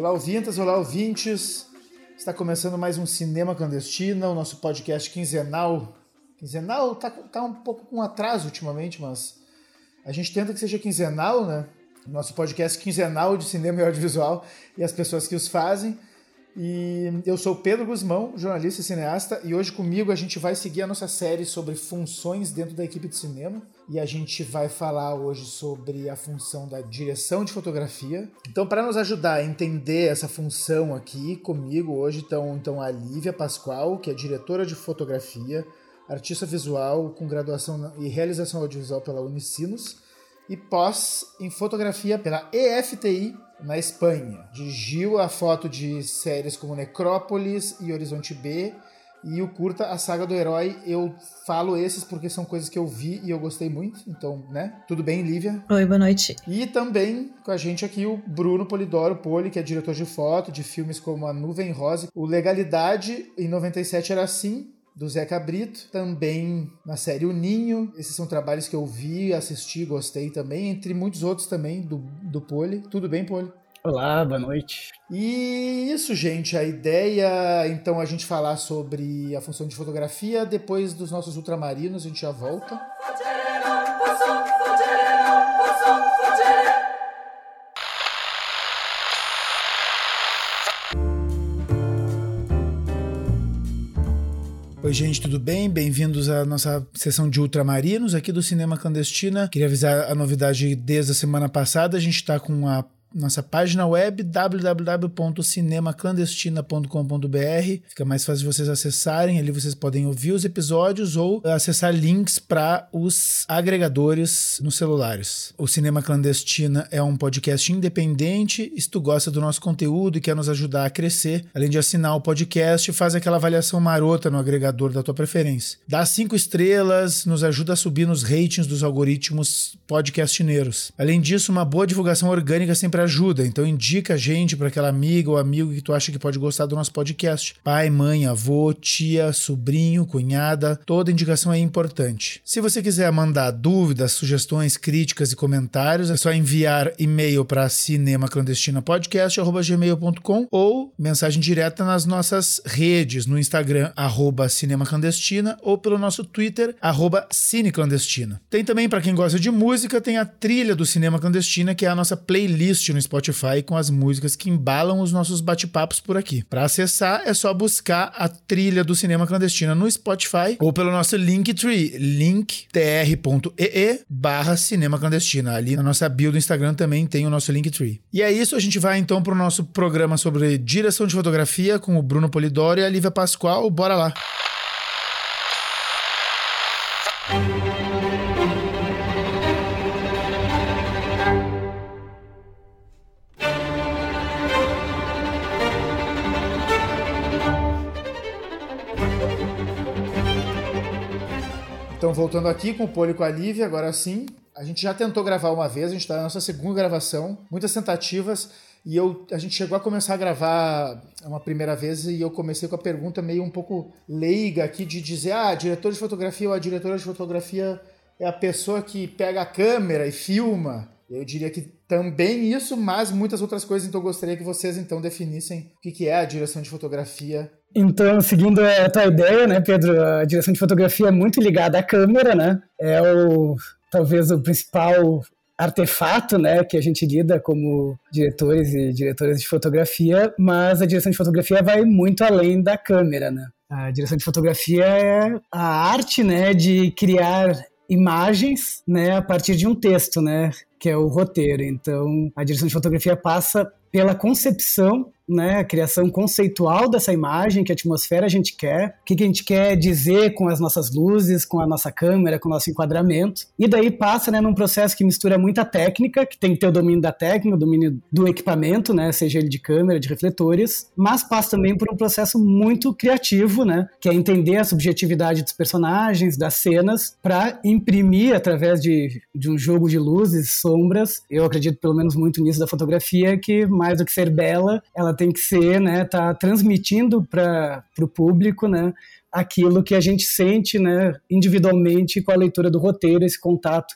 Olá, ouvintas, olá, ouvintes. Está começando mais um Cinema Clandestino, o nosso podcast quinzenal. Quinzenal tá, tá um pouco com atraso ultimamente, mas a gente tenta que seja quinzenal, né? Nosso podcast quinzenal de cinema e audiovisual e as pessoas que os fazem. E eu sou Pedro Guzmão, jornalista e cineasta, e hoje comigo a gente vai seguir a nossa série sobre funções dentro da equipe de cinema. E a gente vai falar hoje sobre a função da direção de fotografia. Então, para nos ajudar a entender essa função aqui, comigo hoje estão então, a Lívia Pascoal, que é diretora de fotografia, artista visual com graduação e realização audiovisual pela Unicinos e pós em fotografia pela EFTI na Espanha. Dirigiu a foto de séries como Necrópolis e Horizonte B e o curta A Saga do Herói. Eu falo esses porque são coisas que eu vi e eu gostei muito. Então, né? Tudo bem, Lívia? Oi, boa noite. E também com a gente aqui o Bruno Polidoro Poli, que é diretor de foto de filmes como A Nuvem Rosa. O Legalidade em 97 era assim do Zé Cabrito, também na série O Ninho. Esses são trabalhos que eu vi, assisti, gostei também, entre muitos outros também do, do Poli. Tudo bem, Poli? Olá, boa noite. E isso, gente, a ideia então a gente falar sobre a função de fotografia depois dos nossos ultramarinos, a gente já volta. Oi, gente, tudo bem? Bem-vindos à nossa sessão de Ultramarinos aqui do Cinema Clandestina. Queria avisar a novidade desde a semana passada. A gente está com a nossa página web www.cinemaclandestina.com.br. Fica mais fácil vocês acessarem, ali vocês podem ouvir os episódios ou acessar links para os agregadores nos celulares. O Cinema Clandestina é um podcast independente. Se tu gosta do nosso conteúdo e quer nos ajudar a crescer, além de assinar o podcast, faz aquela avaliação marota no agregador da tua preferência. Dá cinco estrelas, nos ajuda a subir nos ratings dos algoritmos podcastineiros. Além disso, uma boa divulgação orgânica sempre ajuda. Então indica a gente para aquela amiga ou amigo que tu acha que pode gostar do nosso podcast. Pai, mãe, avô, tia, sobrinho, cunhada, toda indicação é importante. Se você quiser mandar dúvidas, sugestões, críticas e comentários, é só enviar e-mail para cinemaclandestinapodcast@gmail.com ou mensagem direta nas nossas redes, no Instagram arroba cinemaclandestina ou pelo nosso Twitter arroba cineclandestina. Tem também para quem gosta de música, tem a trilha do Cinema Clandestina, que é a nossa playlist no Spotify com as músicas que embalam os nossos bate-papos por aqui. Para acessar é só buscar a trilha do Cinema Clandestina no Spotify ou pelo nosso Linktree, linktr.ee barra Cinema Clandestina. Ali na nossa bio do Instagram também tem o nosso Linktree. E é isso, a gente vai então para o nosso programa sobre direção de fotografia com o Bruno Polidoro e a Lívia Pascoal. Bora lá! Então, voltando aqui com o Poli com a Lívia, agora sim. A gente já tentou gravar uma vez, a gente está na nossa segunda gravação, muitas tentativas, e eu, a gente chegou a começar a gravar uma primeira vez e eu comecei com a pergunta meio um pouco leiga aqui de dizer, ah, diretor de fotografia ou a diretora de fotografia é a pessoa que pega a câmera e filma. Eu diria que também isso, mas muitas outras coisas, então eu gostaria que vocês então definissem o que é a direção de fotografia então, seguindo a tua ideia, né, Pedro, a direção de fotografia é muito ligada à câmera, né? É o talvez o principal artefato, né, que a gente lida como diretores e diretoras de fotografia, mas a direção de fotografia vai muito além da câmera, né? A direção de fotografia é a arte, né, de criar imagens, né, a partir de um texto, né, que é o roteiro. Então, a direção de fotografia passa pela concepção né, a criação conceitual dessa imagem, que atmosfera a gente quer, o que, que a gente quer dizer com as nossas luzes, com a nossa câmera, com o nosso enquadramento. E daí passa né, num processo que mistura muita técnica, que tem que ter o domínio da técnica, o domínio do equipamento, né, seja ele de câmera, de refletores, mas passa também por um processo muito criativo, né, que é entender a subjetividade dos personagens, das cenas, para imprimir através de, de um jogo de luzes, sombras. Eu acredito pelo menos muito nisso da fotografia, que mais do que ser bela, ela tem que ser, né, tá transmitindo para o público, né, aquilo que a gente sente, né, individualmente com a leitura do roteiro, esse contato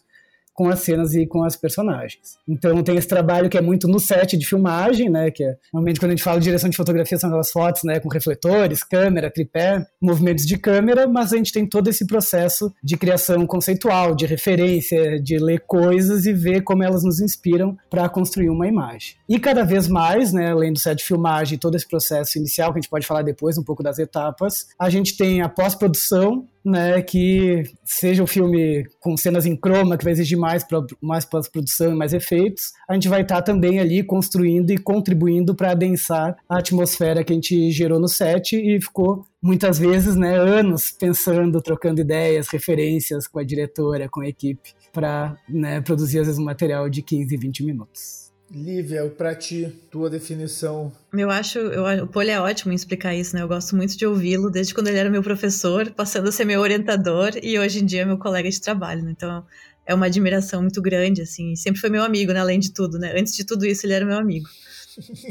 com as cenas e com as personagens. Então tem esse trabalho que é muito no set de filmagem, né, que é, normalmente quando a gente fala de direção de fotografia são aquelas fotos, né, com refletores, câmera, tripé, movimentos de câmera, mas a gente tem todo esse processo de criação conceitual, de referência, de ler coisas e ver como elas nos inspiram para construir uma imagem. E cada vez mais, né, além do set de filmagem, todo esse processo inicial que a gente pode falar depois um pouco das etapas, a gente tem a pós-produção, né, que seja o um filme com cenas em croma, que vai exigir mais, mais pós-produção e mais efeitos, a gente vai estar tá também ali construindo e contribuindo para adensar a atmosfera que a gente gerou no set e ficou muitas vezes, né, anos pensando, trocando ideias, referências com a diretora, com a equipe, para né, produzir às vezes um material de 15, 20 minutos. Lívia, para ti, tua definição. Eu acho, eu, o Poli é ótimo em explicar isso, né? Eu gosto muito de ouvi-lo, desde quando ele era meu professor, passando a ser meu orientador e hoje em dia é meu colega de trabalho, né? Então é uma admiração muito grande, assim. Sempre foi meu amigo, né? Além de tudo, né? Antes de tudo isso, ele era meu amigo.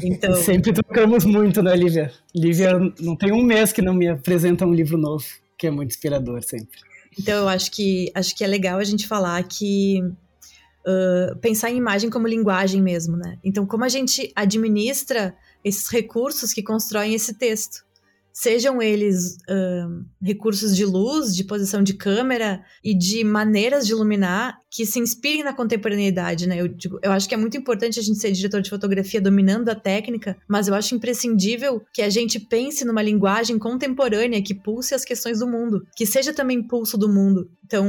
Então... Sempre trocamos muito, né, Lívia? Lívia, não tem um mês que não me apresenta um livro novo, que é muito inspirador sempre. Então eu acho que acho que é legal a gente falar que uh, pensar em imagem como linguagem mesmo, né? Então, como a gente administra esses recursos que constroem esse texto? Sejam eles uh, recursos de luz, de posição de câmera e de maneiras de iluminar que se inspirem na contemporaneidade, né? Eu, digo, eu acho que é muito importante a gente ser diretor de fotografia dominando a técnica, mas eu acho imprescindível que a gente pense numa linguagem contemporânea que pulse as questões do mundo, que seja também pulso do mundo. Então,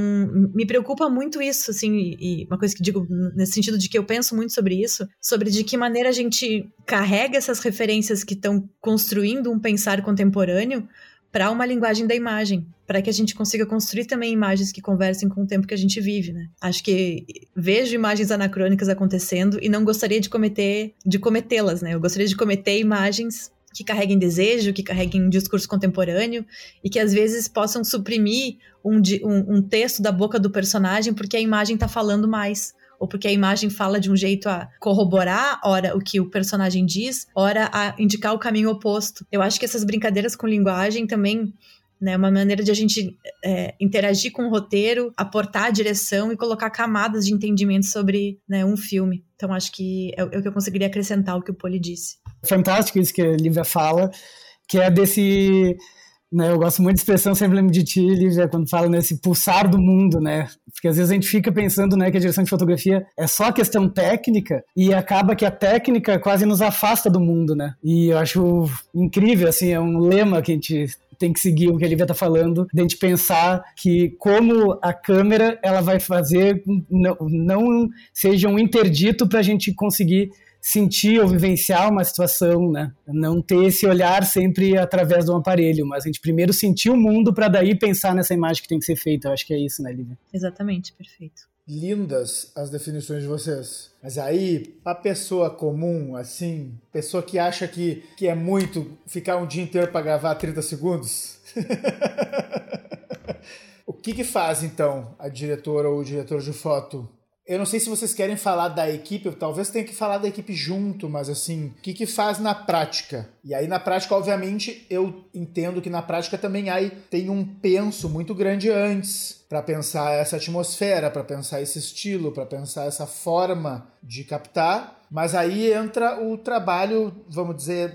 me preocupa muito isso, assim, e uma coisa que digo nesse sentido de que eu penso muito sobre isso, sobre de que maneira a gente carrega essas referências que estão construindo um pensar contemporâneo para uma linguagem da imagem, para que a gente consiga construir também imagens que conversem com o tempo que a gente vive, né? Acho que vejo imagens anacrônicas acontecendo e não gostaria de cometer de cometê-las, né? Eu gostaria de cometer imagens que carreguem desejo, que carreguem discurso contemporâneo e que às vezes possam suprimir um, um, um texto da boca do personagem porque a imagem está falando mais ou porque a imagem fala de um jeito a corroborar, ora, o que o personagem diz, ora, a indicar o caminho oposto. Eu acho que essas brincadeiras com linguagem também né, uma maneira de a gente é, interagir com o roteiro, aportar a direção e colocar camadas de entendimento sobre né, um filme. Então, acho que é, é, o que eu conseguiria acrescentar ao que o Poli disse. Fantástico isso que a Lívia fala, que é desse né, eu gosto muito da expressão, sempre lembro de ti, Lívia, quando fala nesse pulsar do mundo, né? Porque às vezes a gente fica pensando né, que a direção de fotografia é só questão técnica e acaba que a técnica quase nos afasta do mundo, né? E eu acho incrível, assim, é um lema que a gente tem que seguir o que a Lívia está falando, de a gente pensar que como a câmera ela vai fazer não, não seja um interdito para a gente conseguir sentir ou vivenciar uma situação, né? Não ter esse olhar sempre através de um aparelho, mas a gente primeiro sentir o mundo para daí pensar nessa imagem que tem que ser feita. Eu acho que é isso, né, Lívia? Exatamente, perfeito. Lindas as definições de vocês. Mas aí, a pessoa comum, assim, pessoa que acha que, que é muito ficar um dia inteiro para gravar 30 segundos. o que que faz, então, a diretora ou o diretor de foto eu não sei se vocês querem falar da equipe, talvez tenha que falar da equipe junto, mas assim, o que, que faz na prática? E aí, na prática, obviamente, eu entendo que na prática também aí tem um penso muito grande antes para pensar essa atmosfera, para pensar esse estilo, para pensar essa forma de captar. Mas aí entra o trabalho, vamos dizer,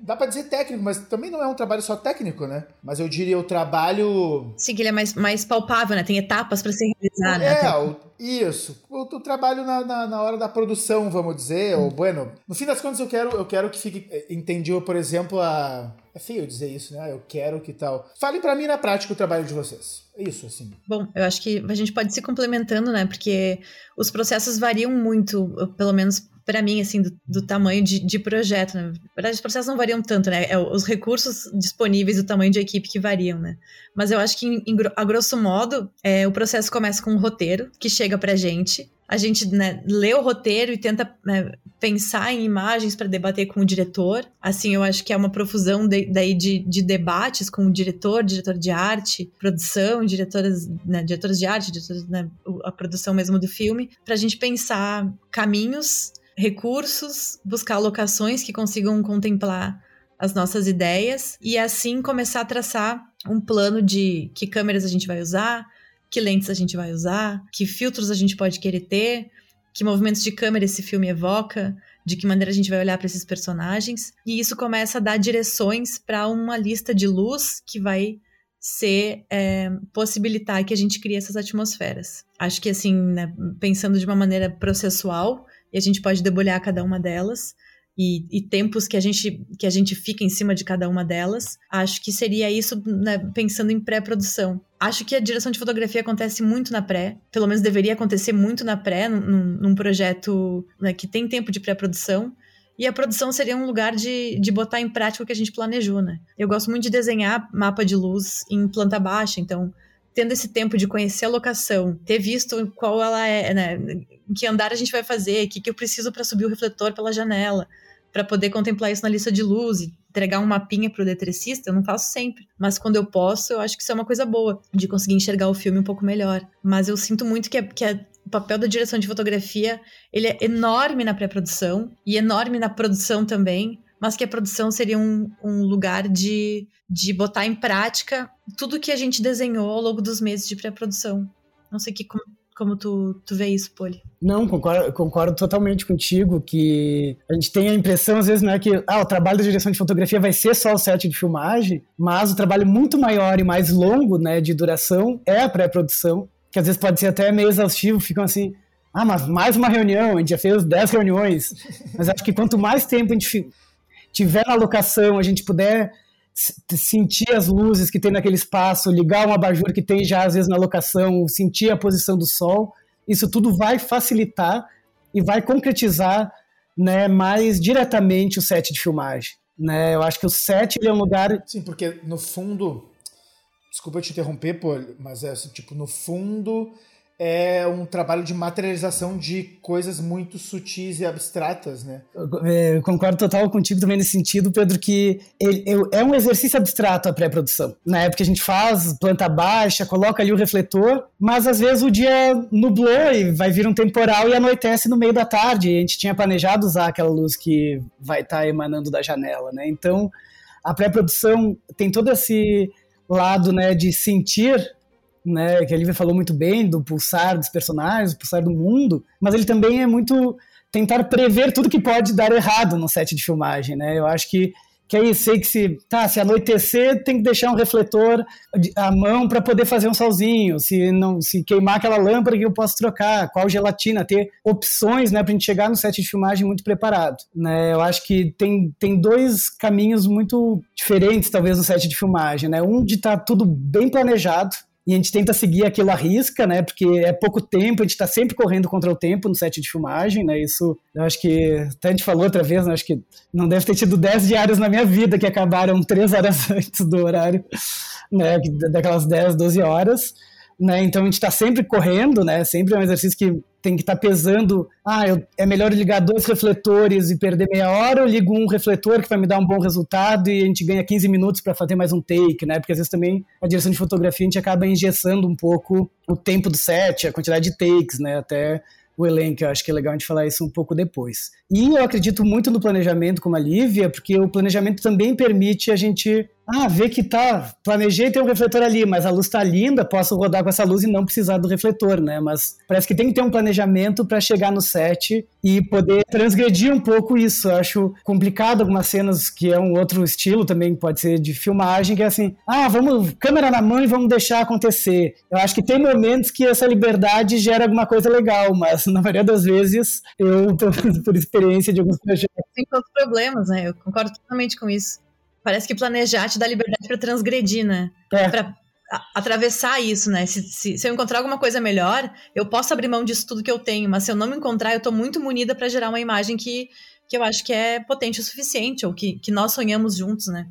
dá para dizer técnico, mas também não é um trabalho só técnico, né? Mas eu diria o trabalho. Sim, que ele é mais, mais palpável, né? Tem etapas para ser realizado. Né? É, o, isso. O, o trabalho na, na, na, hora da produção, vamos dizer. Hum. Ou, bueno, no fim das contas, eu quero, eu quero que fique eh, entendido, por exemplo, a. É feio dizer isso, né? Eu quero que tal. Fale para mim na prática o trabalho de vocês. Isso, assim. Bom, eu acho que a gente pode se complementando, né? Porque os processos variam muito, pelo menos para mim, assim, do, do tamanho de, de, projeto, né? Na verdade, os processos não variam tanto, né? É os recursos disponíveis, o tamanho de equipe que variam, né? Mas eu acho que, em, a grosso modo, é, o processo começa com um roteiro que chega pra gente a gente né, lê o roteiro e tenta né, pensar em imagens para debater com o diretor. Assim, eu acho que é uma profusão de, daí de, de, debates com o diretor, diretor de arte, produção, diretoras, né, diretoras de arte, né, a produção mesmo do filme, para a gente pensar caminhos, recursos, buscar locações que consigam contemplar as nossas ideias e assim começar a traçar um plano de que câmeras a gente vai usar, que lentes a gente vai usar, que filtros a gente pode querer ter, que movimentos de câmera esse filme evoca, de que maneira a gente vai olhar para esses personagens. E isso começa a dar direções para uma lista de luz que vai ser é, possibilitar que a gente crie essas atmosferas. Acho que assim, né, pensando de uma maneira processual, e a gente pode debulhar cada uma delas, e, e, tempos que a gente que a gente fica em cima de cada uma delas. Acho que seria isso né, pensando em pré-produção. Acho que a direção de fotografia acontece muito na pré, pelo menos deveria acontecer muito na pré, num, num projeto né, que tem tempo de pré-produção. E a produção seria um lugar de, de botar em prática o que a gente planejou, né? Eu gosto muito de desenhar mapa de luz em planta baixa, então tendo esse tempo de conhecer a locação, ter visto qual ela é, né? Que andar a gente vai fazer, o que, que eu preciso para subir o refletor pela janela, para poder contemplar isso na lista de luz e entregar um mapinha pro eletricista, eu não faço sempre. Mas quando eu posso, eu acho que isso é uma coisa boa, de conseguir enxergar o filme um pouco melhor. Mas eu sinto muito que, é, que é o papel da direção de fotografia ele é enorme na pré-produção e enorme na produção também, mas que a produção seria um, um lugar de, de botar em prática tudo que a gente desenhou ao longo dos meses de pré-produção. Não sei que, como, como tu, tu vê isso, Poli. Não, concordo, concordo totalmente contigo, que a gente tem a impressão, às vezes, não é que ah, o trabalho da direção de fotografia vai ser só o set de filmagem, mas o trabalho muito maior e mais longo, né, de duração, é a pré-produção, que às vezes pode ser até meio exaustivo, ficam assim, ah, mas mais uma reunião, a gente já fez 10 reuniões. Mas acho que quanto mais tempo a gente tiver na locação, a gente puder sentir as luzes que tem naquele espaço, ligar um abajur que tem já às vezes na locação, sentir a posição do sol, isso tudo vai facilitar e vai concretizar né, mais diretamente o set de filmagem. Né? Eu acho que o set é um lugar. Sim, porque no fundo, Desculpa te interromper, pô, mas é assim, tipo, no fundo é um trabalho de materialização de coisas muito sutis e abstratas, né? Eu, é, eu concordo total contigo também nesse sentido, Pedro, que ele, é um exercício abstrato a pré-produção. Na época a gente faz planta baixa, coloca ali o refletor, mas às vezes o dia nublou e vai vir um temporal e anoitece no meio da tarde. E a gente tinha planejado usar aquela luz que vai estar tá emanando da janela, né? Então a pré-produção tem todo esse lado né, de sentir, né, que a Lívia falou muito bem, do pulsar dos personagens, do pulsar do mundo, mas ele também é muito tentar prever tudo que pode dar errado no set de filmagem, né? Eu acho que que aí sei que se tá se anoitecer tem que deixar um refletor à mão para poder fazer um solzinho se não se queimar aquela lâmpada que eu posso trocar qual gelatina ter opções né para gente chegar no set de filmagem muito preparado né eu acho que tem, tem dois caminhos muito diferentes talvez no set de filmagem né um de estar tá tudo bem planejado e a gente tenta seguir aquilo à risca, né? Porque é pouco tempo, a gente está sempre correndo contra o tempo no set de filmagem, né? Isso, eu acho que, até a gente falou outra vez, né? Acho que não deve ter tido 10 diários na minha vida que acabaram 3 horas antes do horário, né? Daquelas 10, 12 horas né? Então a gente está sempre correndo, né? Sempre é um exercício que tem que estar tá pesando. Ah, eu, é melhor ligar dois refletores e perder meia hora, ou ligo um refletor que vai me dar um bom resultado e a gente ganha 15 minutos para fazer mais um take, né? Porque às vezes também a direção de fotografia a gente acaba engessando um pouco o tempo do set, a quantidade de takes, né? Até o elenco. Eu acho que é legal a gente falar isso um pouco depois. E eu acredito muito no planejamento, como a Lívia, porque o planejamento também permite a gente ah, vê que tá, planejei ter um refletor ali, mas a luz tá linda, posso rodar com essa luz e não precisar do refletor, né? Mas parece que tem que ter um planejamento para chegar no set e poder transgredir um pouco isso. Eu acho complicado algumas cenas que é um outro estilo também, pode ser de filmagem, que é assim, ah, vamos, câmera na mão e vamos deixar acontecer. Eu acho que tem momentos que essa liberdade gera alguma coisa legal, mas na maioria das vezes, eu, por experiência de alguns projetos. Tem todos os problemas, né? Eu concordo totalmente com isso. Parece que planejar te dá liberdade para transgredir, né? É. Pra atravessar isso, né? Se, se, se, eu encontrar alguma coisa melhor, eu posso abrir mão disso tudo que eu tenho, mas se eu não me encontrar, eu tô muito munida para gerar uma imagem que, que eu acho que é potente o suficiente, ou que, que nós sonhamos juntos, né?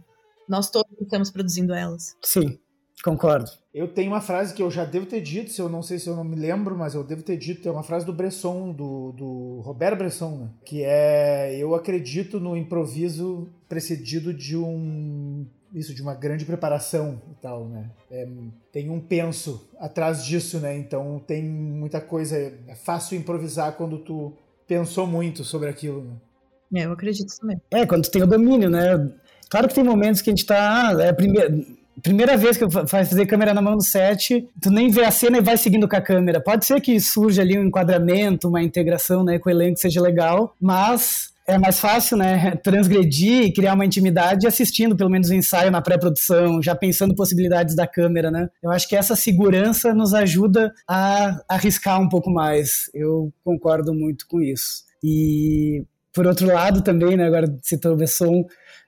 Nós todos estamos produzindo elas. Sim, concordo. Eu tenho uma frase que eu já devo ter dito, se eu não sei se eu não me lembro, mas eu devo ter dito, é uma frase do Bresson, do, do Robert Bresson, né? que é eu acredito no improviso precedido de um isso de uma grande preparação e tal, né? É, tem um penso atrás disso, né? Então tem muita coisa, é fácil improvisar quando tu pensou muito sobre aquilo, né? É, eu acredito também. É, quando tu tem o domínio, né? Claro que tem momentos que a gente tá, ah, é primeiro primeira vez que vai fazer câmera na mão no set, tu nem vê a cena e vai seguindo com a câmera. Pode ser que surja ali um enquadramento, uma integração né, com o elenco seja legal, mas é mais fácil, né, transgredir e criar uma intimidade assistindo pelo menos o ensaio na pré-produção, já pensando possibilidades da câmera, né? Eu acho que essa segurança nos ajuda a arriscar um pouco mais. Eu concordo muito com isso. E por outro lado também, né, agora citou o Besson,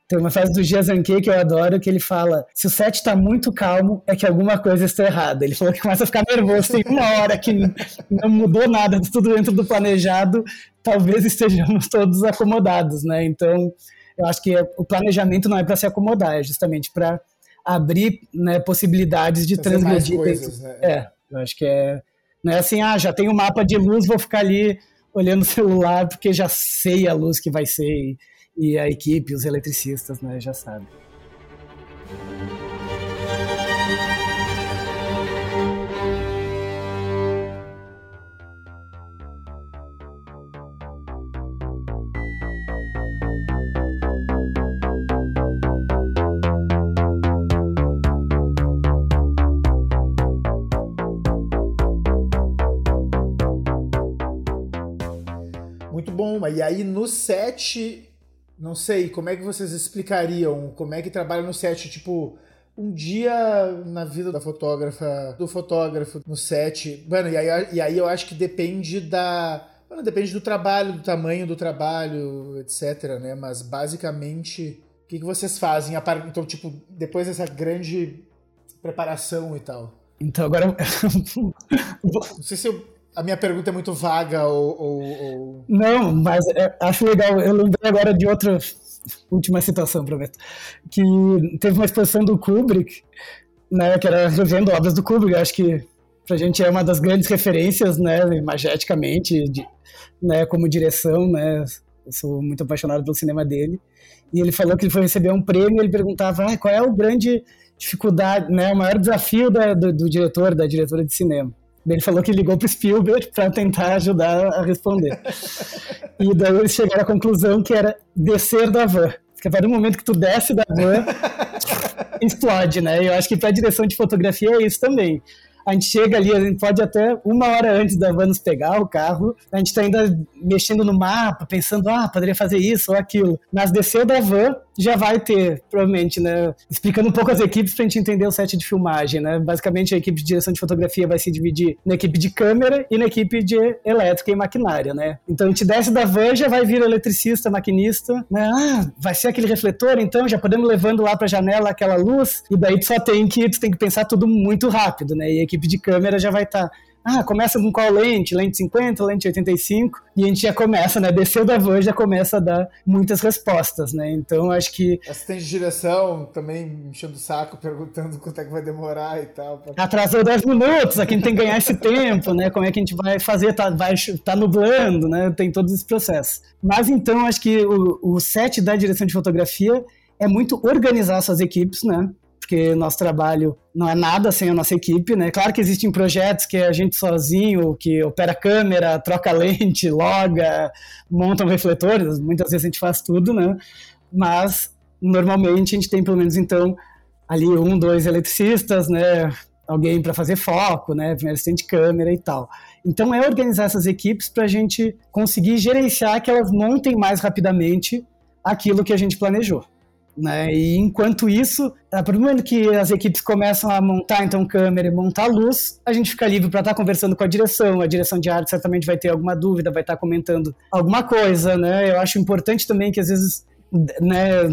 tem uma frase do Giazanke que eu adoro, que ele fala: se o set está muito calmo, é que alguma coisa está errada. Ele falou que começa a ficar nervoso, tem uma hora que não mudou nada, tudo dentro do planejado, talvez estejamos todos acomodados, né? Então, eu acho que o planejamento não é para se acomodar, é justamente para abrir né, possibilidades de Fazer transgredir. Coisas, né? É, eu acho que é. Não é assim, ah, já tem um mapa de luz, vou ficar ali olhando o celular porque já sei a luz que vai ser e a equipe, os eletricistas, né, já sabem. Muito bom, e aí no set não sei, como é que vocês explicariam? Como é que trabalha no set? Tipo, um dia na vida da fotógrafa, do fotógrafo no set. Mano, e aí, e aí eu acho que depende da. Mano, depende do trabalho, do tamanho do trabalho, etc, né? Mas basicamente, o que, que vocês fazem? Então, tipo, depois dessa grande preparação e tal. Então, agora. Não sei se eu a minha pergunta é muito vaga ou. ou, ou... Não, mas é, acho legal. Eu lembrei agora de outra última situação, prometo. Que teve uma exposição do Kubrick, né, que era revendo obras do Kubrick. Acho que pra gente é uma das grandes referências, né, imageticamente, de, né, como direção, né. Eu sou muito apaixonado pelo cinema dele. E ele falou que ele foi receber um prêmio e ele perguntava ah, qual é o grande dificuldade, né, o maior desafio da, do, do diretor, da diretora de cinema. Ele falou que ligou pro Spielberg para tentar ajudar a responder. e daí eles chegaram à conclusão que era descer da van. Porque a partir do momento que tu desce da van, explode, né? Eu acho que para direção de fotografia é isso também a gente chega ali, a gente pode até uma hora antes da van nos pegar o carro, a gente está ainda mexendo no mapa, pensando, ah, poderia fazer isso ou aquilo. Mas desceu da van, já vai ter, provavelmente, né? Explicando um pouco as equipes para a gente entender o set de filmagem, né? Basicamente, a equipe de direção de fotografia vai se dividir na equipe de câmera e na equipe de elétrica e maquinária, né? Então, a gente desce da van, já vai vir eletricista, maquinista, né? Ah, vai ser aquele refletor, então já podemos levando lá para a janela aquela luz, e daí tu só tem que, tu tem que pensar tudo muito rápido, né? E a equipe equipe de câmera já vai estar. Tá, ah, começa com qual lente? Lente 50, lente 85, e a gente já começa, né? Desceu da van já começa a dar muitas respostas, né? Então acho que. Assistente de direção também enchendo o saco, perguntando quanto é que vai demorar e tal. Pra... Atrasou 10 minutos, aqui a gente tem que ganhar esse tempo, né? Como é que a gente vai fazer? Tá, vai, tá nublando, né? Tem todos esses processos. Mas então acho que o, o set da direção de fotografia é muito organizar suas equipes, né? Porque nosso trabalho não é nada sem a nossa equipe, né? Claro que existem projetos que é a gente sozinho, que opera câmera, troca lente, loga, monta refletores, muitas vezes a gente faz tudo, né? Mas normalmente a gente tem pelo menos então ali um, dois eletricistas, né? Alguém para fazer foco, né? Primeiro assistente de câmera e tal. Então é organizar essas equipes para a gente conseguir gerenciar que elas montem mais rapidamente aquilo que a gente planejou. Né? E enquanto isso, a partir do momento que as equipes começam a montar então câmera e montar luz, a gente fica livre para estar tá conversando com a direção. A direção de arte certamente vai ter alguma dúvida, vai estar tá comentando alguma coisa, né? Eu acho importante também que às vezes né,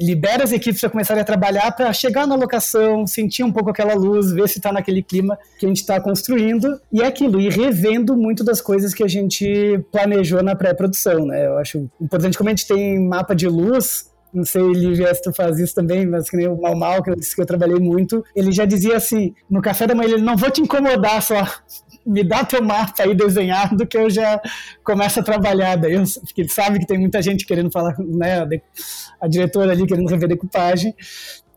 libera as equipes para começarem a trabalhar para chegar na locação, sentir um pouco aquela luz, ver se está naquele clima que a gente está construindo e é aquilo, e revendo muito das coisas que a gente planejou na pré-produção, né? Eu acho importante como a gente tem mapa de luz, não sei, Lívia, se tu faz isso também, mas que nem o Mal Mal, que eu disse que eu trabalhei muito, ele já dizia assim, no café da manhã, ele não vou te incomodar só, me dá teu mapa aí desenhado que eu já começo a trabalhar, daí eu, porque ele sabe que tem muita gente querendo falar, né, a diretora ali querendo rever decupagem,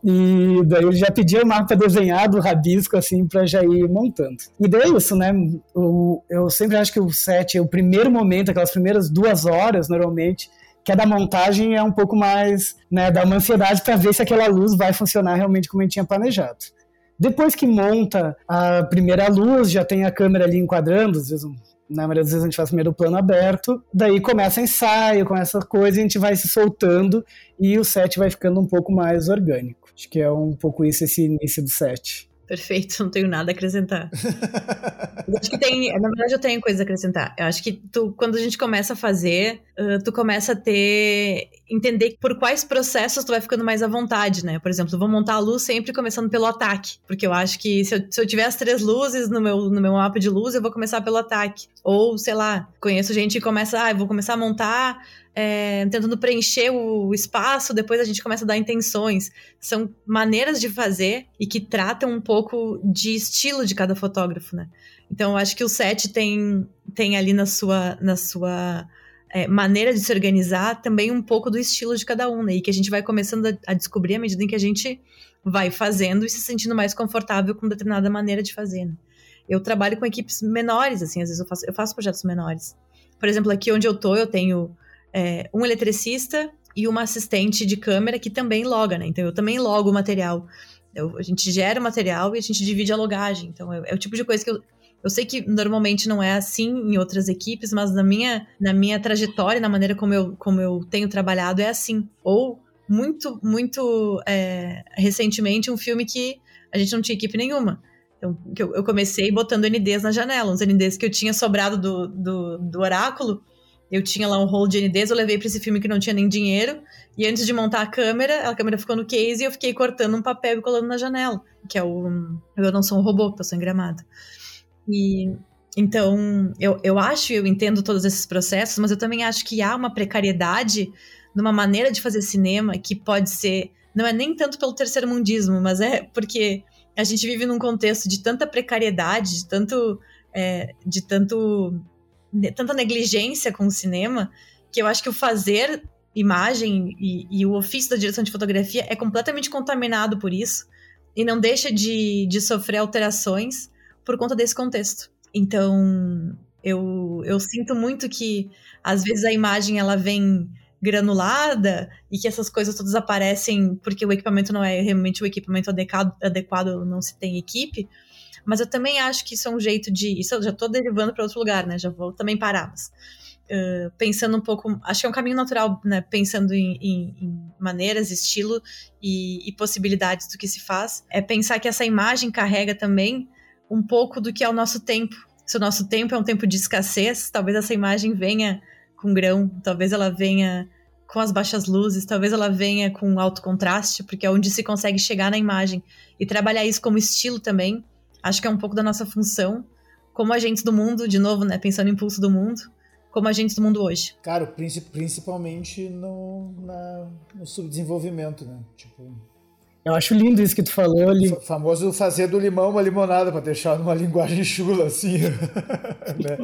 e daí ele já pedia o mapa desenhado, rabisco, assim, para já ir montando. E daí é isso, né? eu sempre acho que o set, o primeiro momento, aquelas primeiras duas horas, normalmente, que a da montagem é um pouco mais, né, dá uma ansiedade para ver se aquela luz vai funcionar realmente como a gente tinha planejado. Depois que monta a primeira luz, já tem a câmera ali enquadrando, às vezes na maioria das vezes a gente faz primeiro plano aberto, daí começa ensaio, começa coisa, e a gente vai se soltando e o set vai ficando um pouco mais orgânico. Acho que é um pouco isso esse início do set. Perfeito, não tenho nada a acrescentar. eu acho que tem, na verdade eu tenho coisa a acrescentar. Eu acho que tu, quando a gente começa a fazer, uh, tu começa a ter, entender por quais processos tu vai ficando mais à vontade, né? Por exemplo, eu vou montar a luz sempre começando pelo ataque, porque eu acho que se eu, se eu tiver as três luzes no meu, no meu mapa de luz, eu vou começar pelo ataque. Ou, sei lá, conheço gente que começa, ah, eu vou começar a montar é, tentando preencher o espaço, depois a gente começa a dar intenções. São maneiras de fazer e que tratam um pouco de estilo de cada fotógrafo, né? Então, eu acho que o set tem, tem ali na sua, na sua é, maneira de se organizar também um pouco do estilo de cada um, né? E que a gente vai começando a, a descobrir à medida em que a gente vai fazendo e se sentindo mais confortável com determinada maneira de fazer, né? Eu trabalho com equipes menores, assim, às vezes eu faço, eu faço projetos menores. Por exemplo, aqui onde eu tô, eu tenho é, um eletricista e uma assistente de câmera que também loga, né? Então eu também logo o material. Eu, a gente gera o material e a gente divide a logagem. Então é, é, o tipo de coisa que eu. Eu sei que normalmente não é assim em outras equipes, mas na minha, na minha trajetória, na maneira como eu, como eu tenho trabalhado, é assim. Ou muito, muito é, recentemente, um filme que a gente não tinha equipe nenhuma. Então, eu, eu comecei botando NDs na janela, uns NDs que eu tinha sobrado do, do, do oráculo eu tinha lá um rolo de NDs, eu levei para esse filme que não tinha nem dinheiro. E antes de montar a câmera, a câmera ficou no case e eu fiquei cortando um papel e colando na janela. Que é o. Eu não sou um robô, eu sou engramado. E. Então, eu, eu acho, eu entendo todos esses processos, mas eu também acho que há uma precariedade numa maneira de fazer cinema que pode ser. Não é nem tanto pelo terceiro mundismo, mas é porque a gente vive num contexto de tanta precariedade, de tanto. É, de tanto tanta negligência com o cinema que eu acho que o fazer imagem e, e, o ofício da direção de fotografia é completamente contaminado por isso e não deixa de, de sofrer alterações por conta desse contexto. Então, eu, eu sinto muito que às vezes a imagem ela vem granulada e que essas coisas todas aparecem porque o equipamento não é realmente o equipamento adequado, adequado não se tem equipe. Mas eu também acho que isso é um jeito de. Isso eu já estou derivando para outro lugar, né? Já vou também parar. Mas, uh, pensando um pouco. Acho que é um caminho natural, né? Pensando em, em, em maneiras, estilo e, e possibilidades do que se faz. É pensar que essa imagem carrega também um pouco do que é o nosso tempo. Se o nosso tempo é um tempo de escassez, talvez essa imagem venha com grão, talvez ela venha com as baixas luzes, talvez ela venha com alto contraste, porque é onde se consegue chegar na imagem e trabalhar isso como estilo também acho que é um pouco da nossa função como agentes do mundo, de novo, né, pensando em pulso do mundo, como agentes do mundo hoje. Cara, principalmente no, na, no subdesenvolvimento, né? Tipo, eu acho lindo isso que tu falou ali. O famoso fazer do limão uma limonada, para deixar numa linguagem chula, assim. né?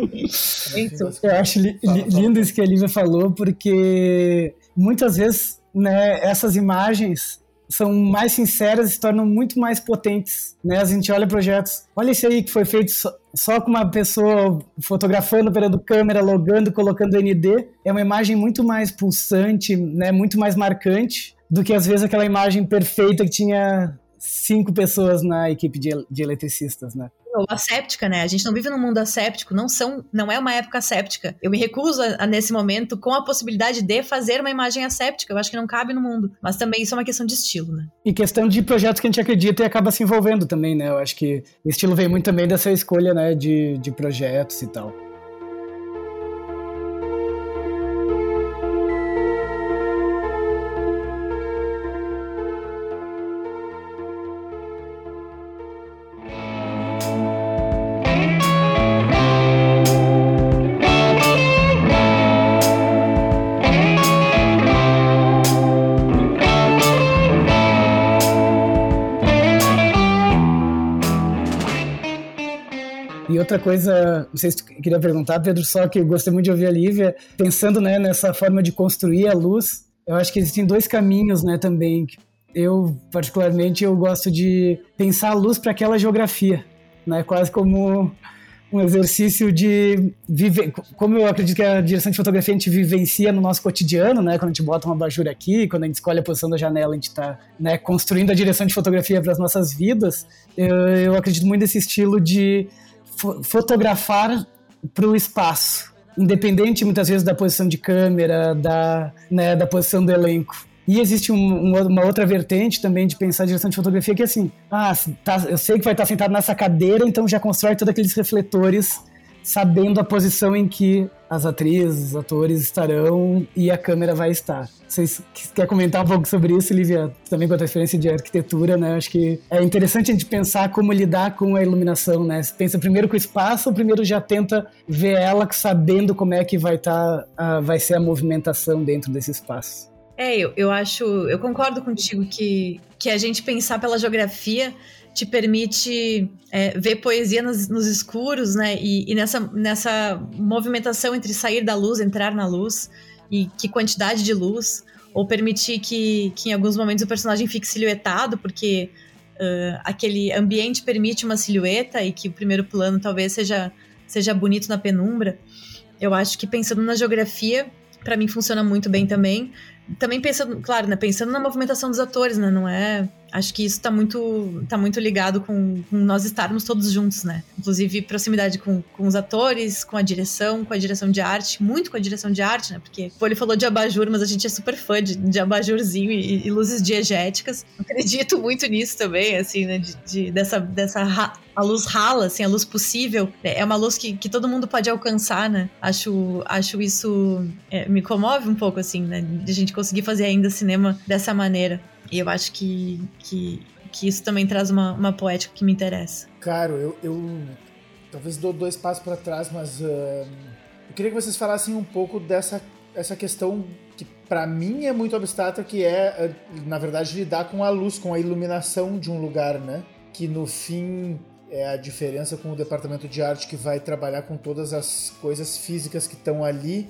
Eu acho li, fala, lindo fala. isso que a Lívia falou, porque muitas vezes né, essas imagens são mais sinceras e se tornam muito mais potentes, né? A gente olha projetos, olha esse aí que foi feito só, só com uma pessoa fotografando, operando câmera, logando, colocando ND, é uma imagem muito mais pulsante, né? Muito mais marcante do que às vezes aquela imagem perfeita que tinha cinco pessoas na equipe de, de eletricistas, né? Asséptica, né? A gente não vive num mundo asséptico, não são, não é uma época asséptica. Eu me recuso a, a, nesse momento com a possibilidade de fazer uma imagem asséptica. Eu acho que não cabe no mundo. Mas também isso é uma questão de estilo, né? E questão de projetos que a gente acredita e acaba se envolvendo também, né? Eu acho que o estilo vem muito também dessa escolha, né, de, de projetos e tal. Coisa, não sei se tu queria perguntar, Pedro, só que eu gostei muito de ouvir a Lívia, pensando né, nessa forma de construir a luz, eu acho que existem dois caminhos né, também. Eu, particularmente, eu gosto de pensar a luz para aquela geografia, né, quase como um exercício de viver. Como eu acredito que a direção de fotografia a gente vivencia no nosso cotidiano, né? Quando a gente bota uma abajur aqui, quando a gente escolhe a posição da janela, a gente está né, construindo a direção de fotografia para as nossas vidas. Eu, eu, acredito muito nesse estilo de fotografar para o espaço, independente muitas vezes da posição de câmera, da, né, da posição do elenco. E existe um, uma outra vertente também de pensar a direção de fotografia que é assim, ah, tá, eu sei que vai estar sentado nessa cadeira, então já constrói todos aqueles refletores sabendo a posição em que as atrizes, os atores estarão e a câmera vai estar. Vocês quer comentar um pouco sobre isso, Lívia? Também com a referência de arquitetura, né? Acho que é interessante a gente pensar como lidar com a iluminação, né? Você pensa primeiro com o espaço, ou primeiro já tenta ver ela sabendo como é que vai estar, tá, vai ser a movimentação dentro desse espaço. É, eu, eu acho, eu concordo contigo que, que a gente pensar pela geografia te permite é, ver poesia nos, nos escuros, né? E, e, nessa, nessa movimentação entre sair da luz, entrar na luz, e que quantidade de luz, ou permitir que, que em alguns momentos o personagem fique silhuetado, porque uh, aquele ambiente permite uma silhueta e que o primeiro plano talvez seja, seja bonito na penumbra. Eu acho que pensando na geografia, para mim funciona muito bem também. Também pensando, claro, né, pensando na movimentação dos atores, né, não é acho que isso está muito, tá muito ligado com, com, nós estarmos todos juntos, né? Inclusive, proximidade com, com os atores, com a direção, com a direção de arte, muito com a direção de arte, né? Porque pô, ele falou de abajur, mas a gente é super fã de, de abajurzinho e, e luzes diegéticas. Acredito muito nisso também, assim, né? De, de dessa, dessa a luz rala, assim, a luz possível. É uma luz que, que todo mundo pode alcançar, né? Acho, acho isso é, me comove um pouco, assim, né? De a gente conseguir fazer ainda cinema dessa maneira. E eu acho que, que, que isso também traz uma, uma poética que me interessa. Claro, eu, eu talvez dou dois passos para trás, mas uh, eu queria que vocês falassem um pouco dessa essa questão que para mim é muito abstrata, que é, na verdade, lidar com a luz, com a iluminação de um lugar, né? Que no fim é a diferença com o departamento de arte que vai trabalhar com todas as coisas físicas que estão ali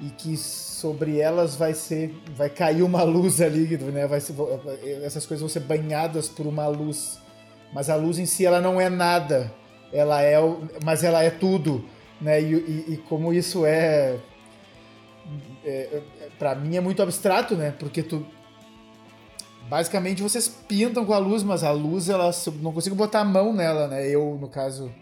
e que sobre elas vai ser vai cair uma luz ali, né? Vai ser, essas coisas vão ser banhadas por uma luz, mas a luz em si ela não é nada, ela é, mas ela é tudo, né? E, e, e como isso é, é, para mim é muito abstrato, né? Porque tu basicamente vocês pintam com a luz, mas a luz ela não consigo botar a mão nela, né? Eu no caso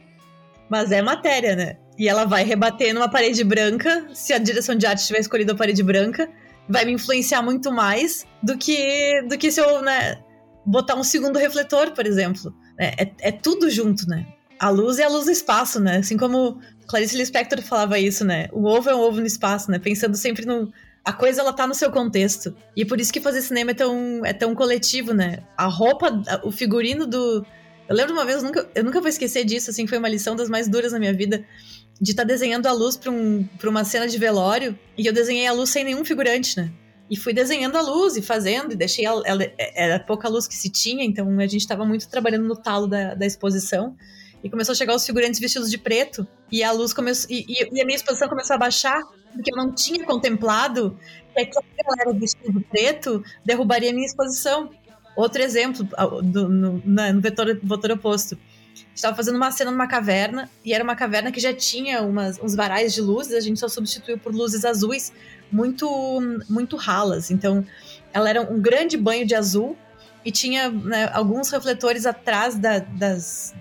mas é matéria, né? E ela vai rebater numa parede branca. Se a direção de arte tiver escolhido a parede branca, vai me influenciar muito mais do que, do que se eu né, botar um segundo refletor, por exemplo. É, é, é, tudo junto, né? A luz é a luz do espaço, né? Assim como Clarice Lispector falava isso, né? O ovo é um ovo no espaço, né? Pensando sempre no. A coisa ela tá no seu contexto. E por isso que fazer cinema é tão, é tão coletivo, né? A roupa, o figurino do, eu lembro uma vez, eu nunca, eu nunca vou esquecer disso, assim, foi uma lição das mais duras na minha vida, de estar tá desenhando a luz para um, uma cena de velório, e eu desenhei a luz sem nenhum figurante, né? E fui desenhando a luz e fazendo, e deixei ela, ela era pouca luz que se tinha, então a gente estava muito trabalhando no talo da, da exposição. E começou a chegar os figurantes vestidos de preto, e a luz começou. E, e, a minha exposição começou a baixar, porque eu não tinha contemplado que aquela galera vestida de preto derrubaria a minha exposição. Outro exemplo, do, no, no vetor, vetor oposto. Estava fazendo uma cena numa caverna, e era uma caverna que já tinha umas, uns varais de luzes, a gente só substituiu por luzes azuis muito, muito ralas. Então, ela era um grande banho de azul, e tinha né, alguns refletores atrás da, das,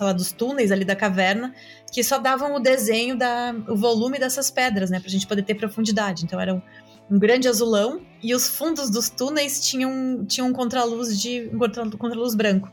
lá, dos túneis ali da caverna, que só davam o desenho, da, o volume dessas pedras, né, pra gente poder ter profundidade. Então, eram um grande azulão e os fundos dos túneis tinham, tinham um contraluz de um contraluz branco.